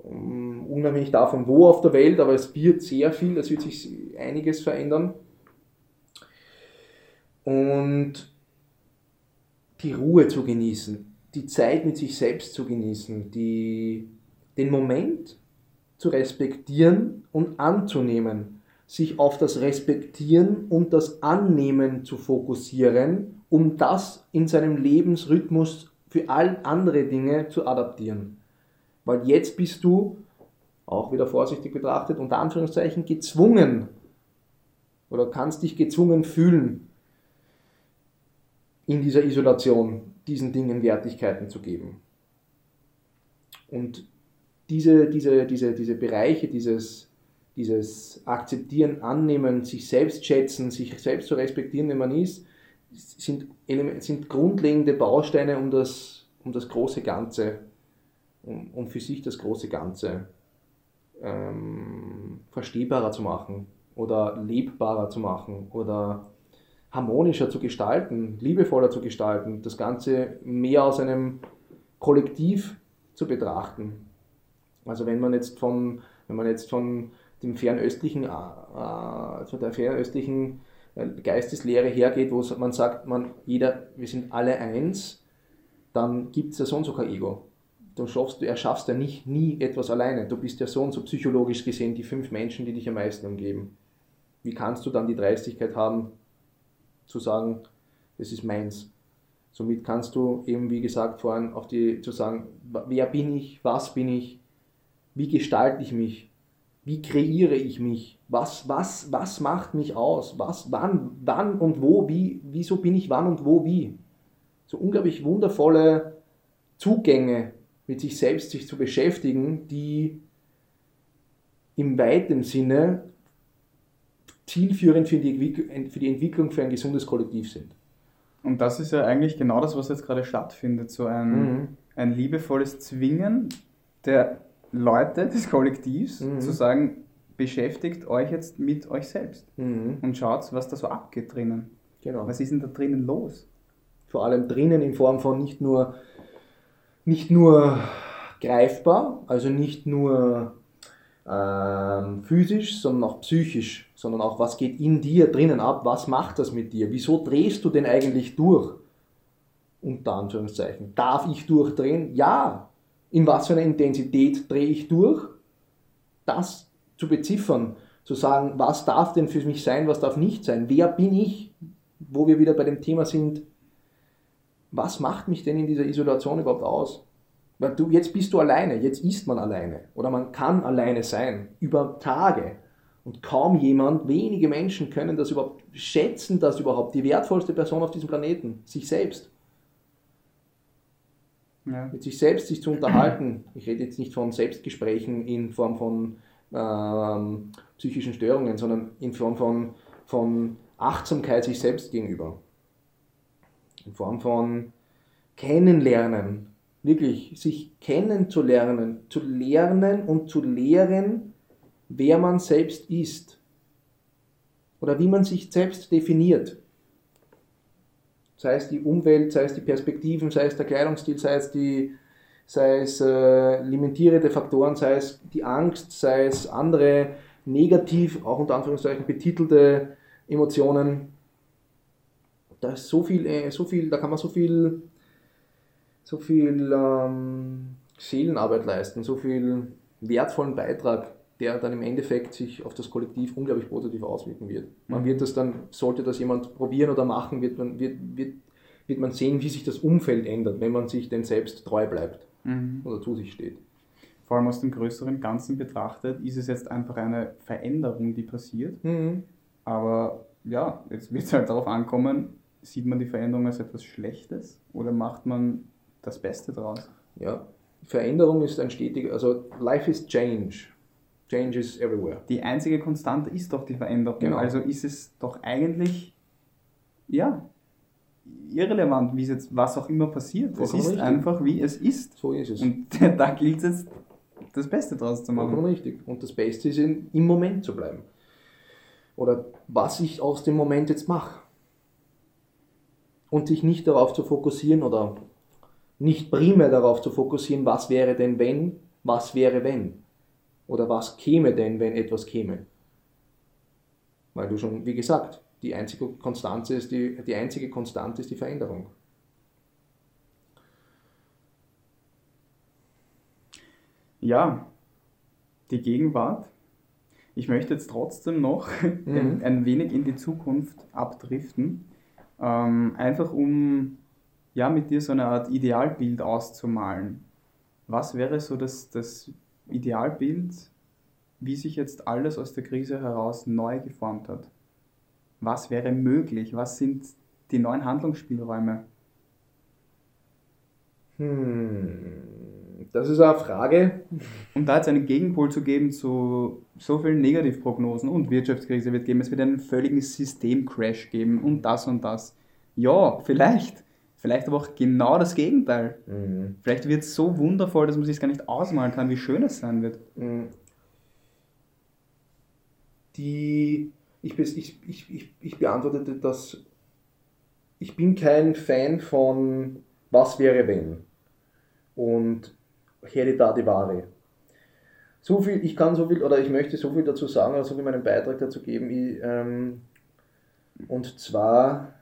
unabhängig davon, wo auf der Welt, aber es wird sehr viel, es wird sich einiges verändern. Und die Ruhe zu genießen, die Zeit mit sich selbst zu genießen, die, den Moment zu respektieren und anzunehmen, sich auf das Respektieren und das Annehmen zu fokussieren, um das in seinem Lebensrhythmus für all andere Dinge zu adaptieren. Weil jetzt bist du, auch wieder vorsichtig betrachtet, unter Anführungszeichen gezwungen oder kannst dich gezwungen fühlen, in dieser Isolation diesen Dingen Wertigkeiten zu geben. Und diese, diese, diese, diese Bereiche, dieses, dieses Akzeptieren, Annehmen, sich selbst schätzen, sich selbst zu respektieren, wie man ist, sind, sind grundlegende Bausteine, um das, um das große Ganze, um, um für sich das große Ganze ähm, verstehbarer zu machen oder lebbarer zu machen oder harmonischer zu gestalten, liebevoller zu gestalten, das Ganze mehr aus einem Kollektiv zu betrachten. Also wenn man jetzt von, wenn man jetzt von dem fernöstlichen, äh, äh von der fernöstlichen äh, Geisteslehre hergeht, wo man sagt, man, jeder, wir sind alle eins, dann gibt es ja so und so kein Ego. Du, schaffst, du erschaffst ja nicht, nie etwas alleine. Du bist ja so und so psychologisch gesehen die fünf Menschen, die dich am meisten umgeben. Wie kannst du dann die Dreistigkeit haben, zu sagen, das ist meins. Somit kannst du eben, wie gesagt, vorhin auf die zu sagen, wer bin ich, was bin ich, wie gestalte ich mich, wie kreiere ich mich, was, was, was macht mich aus, was, wann, wann und wo, wie, wieso bin ich wann und wo, wie. So unglaublich wundervolle Zugänge mit sich selbst sich zu beschäftigen, die im weiten Sinne zielführend für die, für die Entwicklung für ein gesundes Kollektiv sind. Und das ist ja eigentlich genau das, was jetzt gerade stattfindet, so ein, mhm. ein liebevolles Zwingen der Leute des Kollektivs mhm. zu sagen, beschäftigt euch jetzt mit euch selbst mhm. und schaut, was da so abgeht drinnen. Genau. Was ist denn da drinnen los? Vor allem drinnen in Form von nicht nur, nicht nur greifbar, also nicht nur ähm, physisch, sondern auch psychisch, sondern auch, was geht in dir drinnen ab, was macht das mit dir, wieso drehst du denn eigentlich durch? Unter Anführungszeichen. Darf ich durchdrehen? Ja. In was für einer Intensität drehe ich durch? Das zu beziffern, zu sagen, was darf denn für mich sein, was darf nicht sein? Wer bin ich? Wo wir wieder bei dem Thema sind, was macht mich denn in dieser Isolation überhaupt aus? Weil du, jetzt bist du alleine, jetzt ist man alleine oder man kann alleine sein über Tage. Und kaum jemand, wenige Menschen können das überhaupt schätzen, dass überhaupt die wertvollste Person auf diesem Planeten, sich selbst. Ja. Mit sich selbst sich zu unterhalten. Ich rede jetzt nicht von Selbstgesprächen in Form von ähm, psychischen Störungen, sondern in Form von, von Achtsamkeit sich selbst gegenüber. In Form von Kennenlernen, wirklich sich kennenzulernen, zu lernen und zu lehren, wer man selbst ist oder wie man sich selbst definiert. Sei es die Umwelt, sei es die Perspektiven, sei es der Kleidungsstil, sei es die sei es äh, limitierende Faktoren, sei es die Angst, sei es andere negativ, auch unter Anführungszeichen betitelte Emotionen. Da ist so viel, äh, so viel, da kann man so viel so viel ähm, Seelenarbeit leisten, so viel wertvollen Beitrag, der dann im Endeffekt sich auf das Kollektiv unglaublich positiv auswirken wird. Man mhm. wird das dann, sollte das jemand probieren oder machen, wird man, wird, wird, wird man sehen, wie sich das Umfeld ändert, wenn man sich denn selbst treu bleibt mhm. oder zu sich steht. vor allem aus dem größeren Ganzen betrachtet, ist es jetzt einfach eine Veränderung, die passiert. Mhm. Aber ja, jetzt wird es halt darauf ankommen, sieht man die Veränderung als etwas Schlechtes oder macht man das Beste draus? Ja, Veränderung ist ein stetiger, also life is change. Change is everywhere. Die einzige Konstante ist doch die Veränderung. Genau. Also ist es doch eigentlich, ja, irrelevant, wie es jetzt, was auch immer passiert. Vollkommen es ist richtig. einfach, wie es ist. So ist es. Und da gilt es jetzt, das Beste draus zu Vollkommen machen. richtig. Und das Beste ist, in, im Moment zu bleiben. Oder was ich aus dem Moment jetzt mache. Und sich nicht darauf zu fokussieren oder nicht primär darauf zu fokussieren, was wäre denn wenn, was wäre wenn. Oder was käme denn, wenn etwas käme. Weil du schon, wie gesagt, die einzige Konstante ist die, die einzige Konstante ist die Veränderung. Ja, die Gegenwart. Ich möchte jetzt trotzdem noch ein, ein wenig in die Zukunft abdriften. Ähm, einfach um ja, mit dir so eine Art Idealbild auszumalen. Was wäre so das, das Idealbild, wie sich jetzt alles aus der Krise heraus neu geformt hat? Was wäre möglich? Was sind die neuen Handlungsspielräume? Hm, das ist eine Frage, Um da jetzt einen Gegenpol zu geben zu so vielen Negativprognosen und Wirtschaftskrise wird geben, es wird einen völligen Systemcrash geben und das und das. Ja, vielleicht. Vielleicht aber auch genau das Gegenteil. Mhm. Vielleicht wird es so wundervoll, dass man sich gar nicht ausmalen kann, wie schön es sein wird. Mhm. die, ich, ich, ich, ich, ich beantwortete das, ich bin kein Fan von was wäre wenn und Hereditati Vari. So viel, ich kann so viel, oder ich möchte so viel dazu sagen, oder so viel meinen Beitrag dazu geben, ich, ähm, und zwar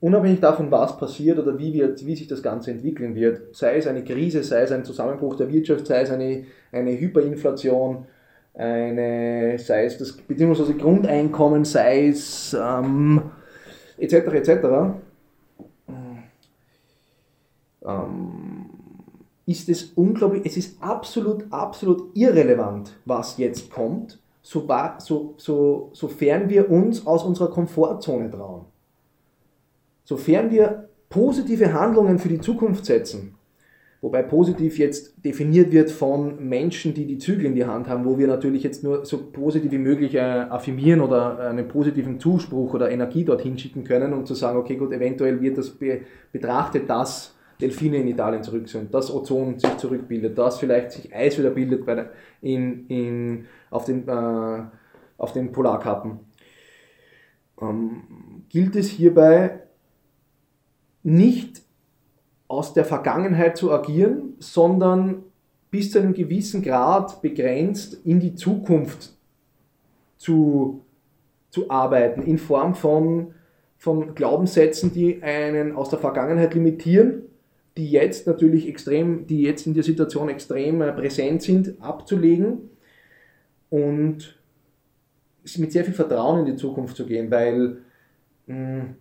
unabhängig davon, was passiert oder wie, wird, wie sich das Ganze entwickeln wird, sei es eine Krise, sei es ein Zusammenbruch der Wirtschaft, sei es eine, eine Hyperinflation, eine, sei es das bedingungslose Grundeinkommen, sei es ähm, etc. etc. Ähm, ist es unglaublich, es ist absolut, absolut irrelevant, was jetzt kommt, so, so, sofern wir uns aus unserer Komfortzone trauen. Sofern wir positive Handlungen für die Zukunft setzen, wobei positiv jetzt definiert wird von Menschen, die die Zügel in die Hand haben, wo wir natürlich jetzt nur so positiv wie möglich äh, affirmieren oder einen positiven Zuspruch oder Energie dorthin schicken können, um zu sagen, okay, gut, eventuell wird das be betrachtet, dass Delfine in Italien zurück sind, dass Ozon sich zurückbildet, dass vielleicht sich Eis wieder bildet bei der, in, in, auf, den, äh, auf den Polarkappen. Ähm, gilt es hierbei nicht aus der Vergangenheit zu agieren, sondern bis zu einem gewissen Grad begrenzt in die Zukunft zu, zu arbeiten, in Form von, von Glaubenssätzen, die einen aus der Vergangenheit limitieren, die jetzt natürlich extrem, die jetzt in der Situation extrem äh, präsent sind, abzulegen und mit sehr viel Vertrauen in die Zukunft zu gehen, weil mh,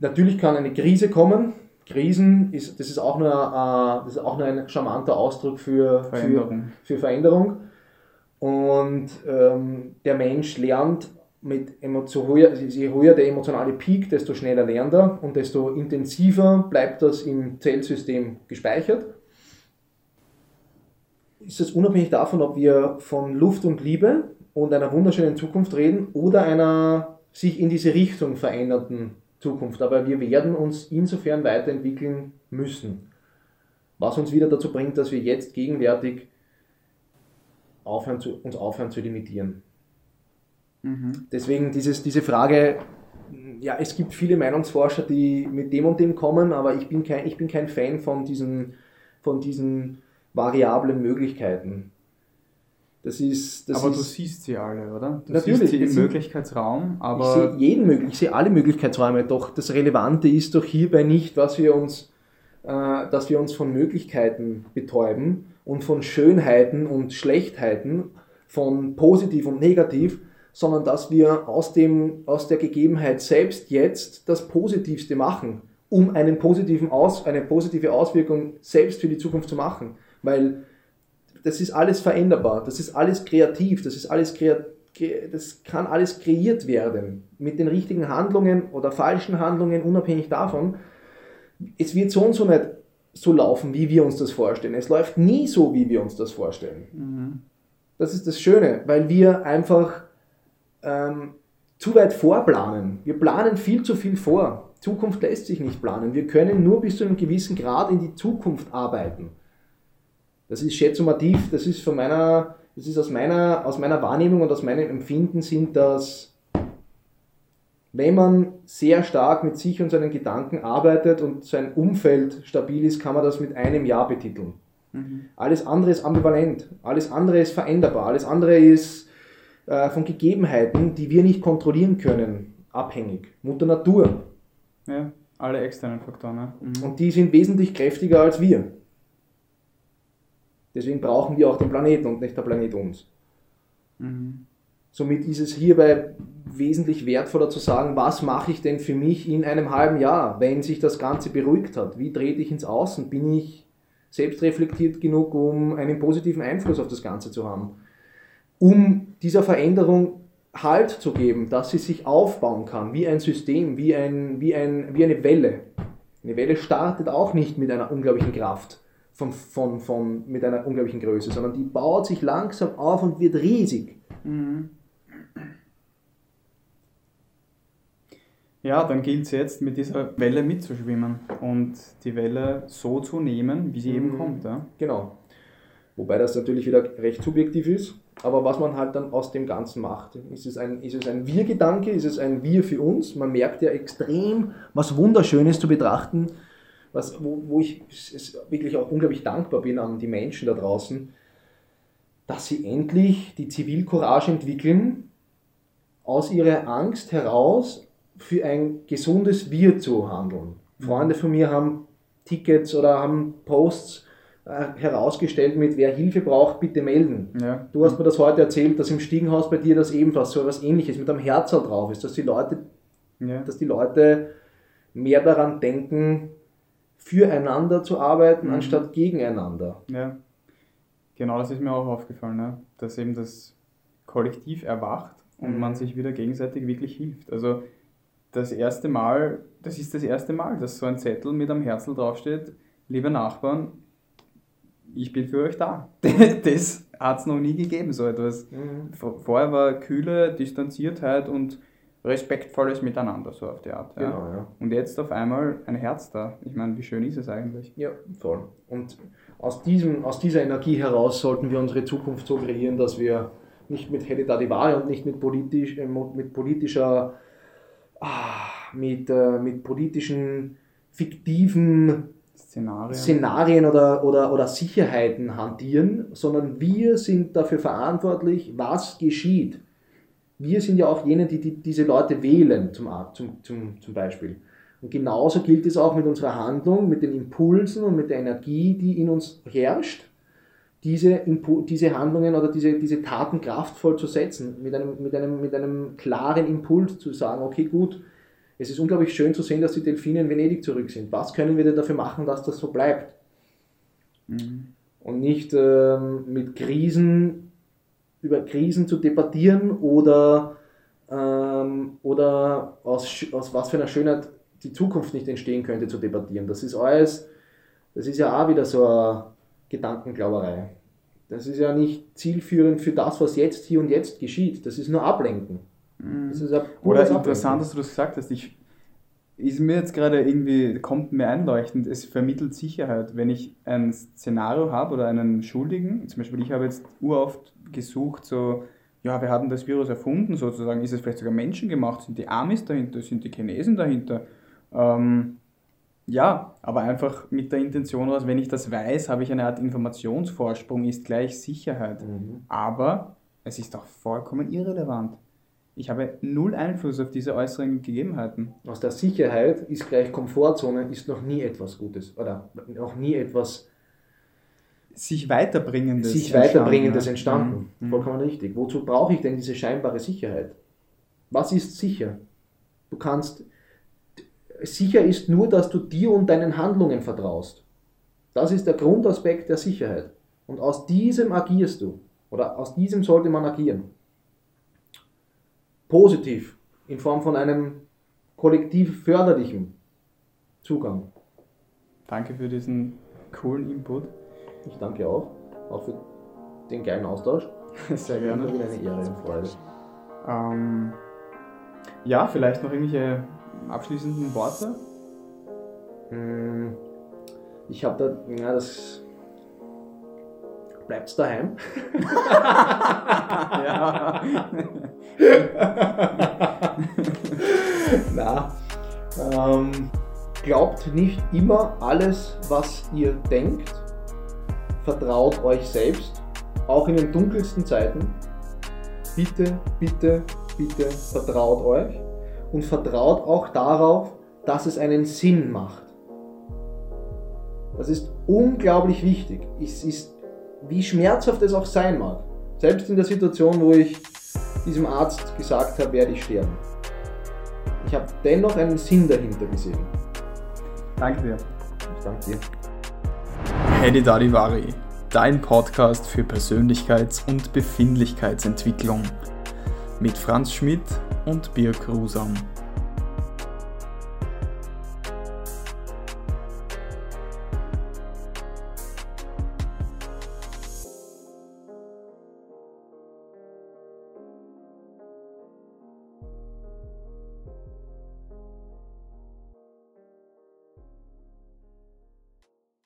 natürlich kann eine Krise kommen. Krisen ist, das ist auch nur, äh, das ist auch nur ein charmanter Ausdruck für Veränderung. Für, für Veränderung. Und ähm, der Mensch lernt mit Emotion, höher, je höher der emotionale Peak, desto schneller lernt er und desto intensiver bleibt das im Zellsystem gespeichert. Ist es unabhängig davon, ob wir von Luft und Liebe und einer wunderschönen Zukunft reden oder einer sich in diese Richtung veränderten Zukunft. Aber wir werden uns insofern weiterentwickeln müssen. Was uns wieder dazu bringt, dass wir jetzt gegenwärtig aufhören zu, uns aufhören zu limitieren. Mhm. Deswegen dieses, diese Frage, ja, es gibt viele Meinungsforscher, die mit dem und dem kommen, aber ich bin kein, ich bin kein Fan von diesen, von diesen variablen Möglichkeiten. Das ist, das aber ist, du siehst sie alle, oder? Du Natürlich, siehst sie es im Möglichkeitsraum, ich aber sehe jeden möglich, ich sehe alle Möglichkeitsräume, doch das Relevante ist doch hierbei nicht, was wir uns, äh, dass wir uns von Möglichkeiten betäuben und von Schönheiten und Schlechtheiten, von positiv und negativ, sondern dass wir aus, dem, aus der Gegebenheit selbst jetzt das Positivste machen um einen positiven Aus, eine positive Auswirkung selbst für die Zukunft zu machen. Weil das ist alles veränderbar, das ist alles kreativ, das ist alles kreativ das kann alles kreiert werden mit den richtigen Handlungen oder falschen Handlungen, unabhängig davon. Es wird so und so nicht so laufen, wie wir uns das vorstellen. Es läuft nie so, wie wir uns das vorstellen. Mhm. Das ist das Schöne, weil wir einfach ähm, zu weit vorplanen. Wir planen viel zu viel vor. Zukunft lässt sich nicht planen. Wir können nur bis zu einem gewissen Grad in die Zukunft arbeiten. Das ist schätzumativ, das ist von meiner, das ist aus meiner, aus meiner Wahrnehmung und aus meinem Empfinden sind das, wenn man sehr stark mit sich und seinen Gedanken arbeitet und sein Umfeld stabil ist, kann man das mit einem Jahr betiteln. Mhm. Alles andere ist ambivalent, alles andere ist veränderbar, alles andere ist äh, von Gegebenheiten, die wir nicht kontrollieren können, abhängig. Mutter Natur. Ja, alle externen Faktoren. Ja. Mhm. Und die sind wesentlich kräftiger als wir. Deswegen brauchen wir auch den Planeten und nicht der Planet uns. Mhm. Somit ist es hierbei wesentlich wertvoller zu sagen, was mache ich denn für mich in einem halben Jahr, wenn sich das Ganze beruhigt hat? Wie trete ich ins Außen? Bin ich selbstreflektiert genug, um einen positiven Einfluss auf das Ganze zu haben? Um dieser Veränderung Halt zu geben, dass sie sich aufbauen kann, wie ein System, wie, ein, wie, ein, wie eine Welle. Eine Welle startet auch nicht mit einer unglaublichen Kraft, von, von, von, mit einer unglaublichen Größe, sondern die baut sich langsam auf und wird riesig. Mhm. Ja, dann gilt es jetzt, mit dieser Welle mitzuschwimmen und die Welle so zu nehmen, wie sie mhm. eben kommt. Ja? Genau. Wobei das natürlich wieder recht subjektiv ist, aber was man halt dann aus dem Ganzen macht. Ist es ein, ist es ein Wir-Gedanke, ist es ein Wir für uns? Man merkt ja extrem was Wunderschönes zu betrachten, was, wo, wo ich wirklich auch unglaublich dankbar bin an die Menschen da draußen, dass sie endlich die Zivilcourage entwickeln, aus ihrer Angst heraus für ein gesundes Wir zu handeln. Mhm. Freunde von mir haben Tickets oder haben Posts äh, herausgestellt mit, wer Hilfe braucht, bitte melden. Ja. Du hast mir das heute erzählt, dass im Stiegenhaus bei dir das ebenfalls so etwas ähnliches mit einem Herzl drauf ist, dass die Leute, ja. dass die Leute mehr daran denken, füreinander zu arbeiten, mhm. anstatt gegeneinander. Ja, genau das ist mir auch aufgefallen, ne? dass eben das Kollektiv erwacht und mhm. man sich wieder gegenseitig wirklich hilft. Also das erste Mal, das ist das erste Mal, dass so ein Zettel mit einem Herzl draufsteht, liebe Nachbarn, ich bin für euch da. das hat es noch nie gegeben, so etwas. Mhm. Vorher war kühle Distanziertheit und respektvolles Miteinander, so auf die Art. Ja. Genau, ja. Und jetzt auf einmal ein Herz da. Ich meine, wie schön ist es eigentlich? Ja, voll. Und aus, diesem, aus dieser Energie heraus sollten wir unsere Zukunft so kreieren, dass wir nicht mit Hedetadivare und nicht mit, politisch, äh, mit politischer ah, mit, äh, mit politischen, fiktiven Szenarien, Szenarien oder, oder, oder Sicherheiten hantieren, sondern wir sind dafür verantwortlich, was geschieht. Wir sind ja auch jene, die, die diese Leute wählen, zum, zum, zum, zum Beispiel. Und genauso gilt es auch mit unserer Handlung, mit den Impulsen und mit der Energie, die in uns herrscht diese, diese Handlungen oder diese, diese Taten kraftvoll zu setzen, mit einem, mit, einem, mit einem klaren Impuls zu sagen, okay, gut, es ist unglaublich schön zu sehen, dass die Delfine in Venedig zurück sind. Was können wir denn dafür machen, dass das so bleibt? Mhm. Und nicht ähm, mit Krisen, über Krisen zu debattieren oder, ähm, oder aus, aus was für einer Schönheit die Zukunft nicht entstehen könnte, zu debattieren. Das ist alles, das ist ja auch wieder so ein Gedankenglauberei. Das ist ja nicht zielführend für das, was jetzt hier und jetzt geschieht. Das ist nur Ablenken. Mhm. Das ist Oder interessant, dass du das gesagt hast. Ich, ist mir jetzt gerade irgendwie, kommt mir einleuchtend, es vermittelt Sicherheit. Wenn ich ein Szenario habe oder einen Schuldigen, zum Beispiel ich habe jetzt uroft gesucht, so, ja, wir hatten das Virus erfunden sozusagen, ist es vielleicht sogar menschengemacht, sind die Amis dahinter, sind die Chinesen dahinter? Ähm, ja, aber einfach mit der Intention aus, wenn ich das weiß, habe ich eine Art Informationsvorsprung, ist gleich Sicherheit. Mhm. Aber es ist auch vollkommen irrelevant. Ich habe null Einfluss auf diese äußeren Gegebenheiten. Aus der Sicherheit ist gleich Komfortzone, ist noch nie etwas Gutes oder noch nie etwas sich weiterbringendes sich weiterbringendes entstanden. Mhm. Vollkommen richtig. Wozu brauche ich denn diese scheinbare Sicherheit? Was ist sicher? Du kannst sicher ist nur, dass du dir und deinen Handlungen vertraust. Das ist der Grundaspekt der Sicherheit. Und aus diesem agierst du. Oder aus diesem sollte man agieren. Positiv, in Form von einem kollektiv förderlichen Zugang. Danke für diesen coolen Input. Ich danke auch, auch für den geilen Austausch. Sehr gerne. Wieder eine Ehre und Freude. Ähm, ja, vielleicht noch irgendwelche abschließenden Worte? Hm, Ich habe da, ja, das bleibt's daheim. ja. Na, ähm, glaubt nicht immer alles, was ihr denkt. Vertraut euch selbst, auch in den dunkelsten Zeiten. Bitte, bitte, bitte vertraut euch und vertraut auch darauf, dass es einen Sinn macht. Das ist unglaublich wichtig. Es ist, wie schmerzhaft es auch sein mag. Selbst in der Situation, wo ich diesem Arzt gesagt habe, werde ich sterben. Ich habe dennoch einen Sinn dahinter gesehen. Danke dir. Ich danke dir. Hedi Dadivari, dein Podcast für Persönlichkeits- und Befindlichkeitsentwicklung mit Franz Schmidt und Birk Rusam.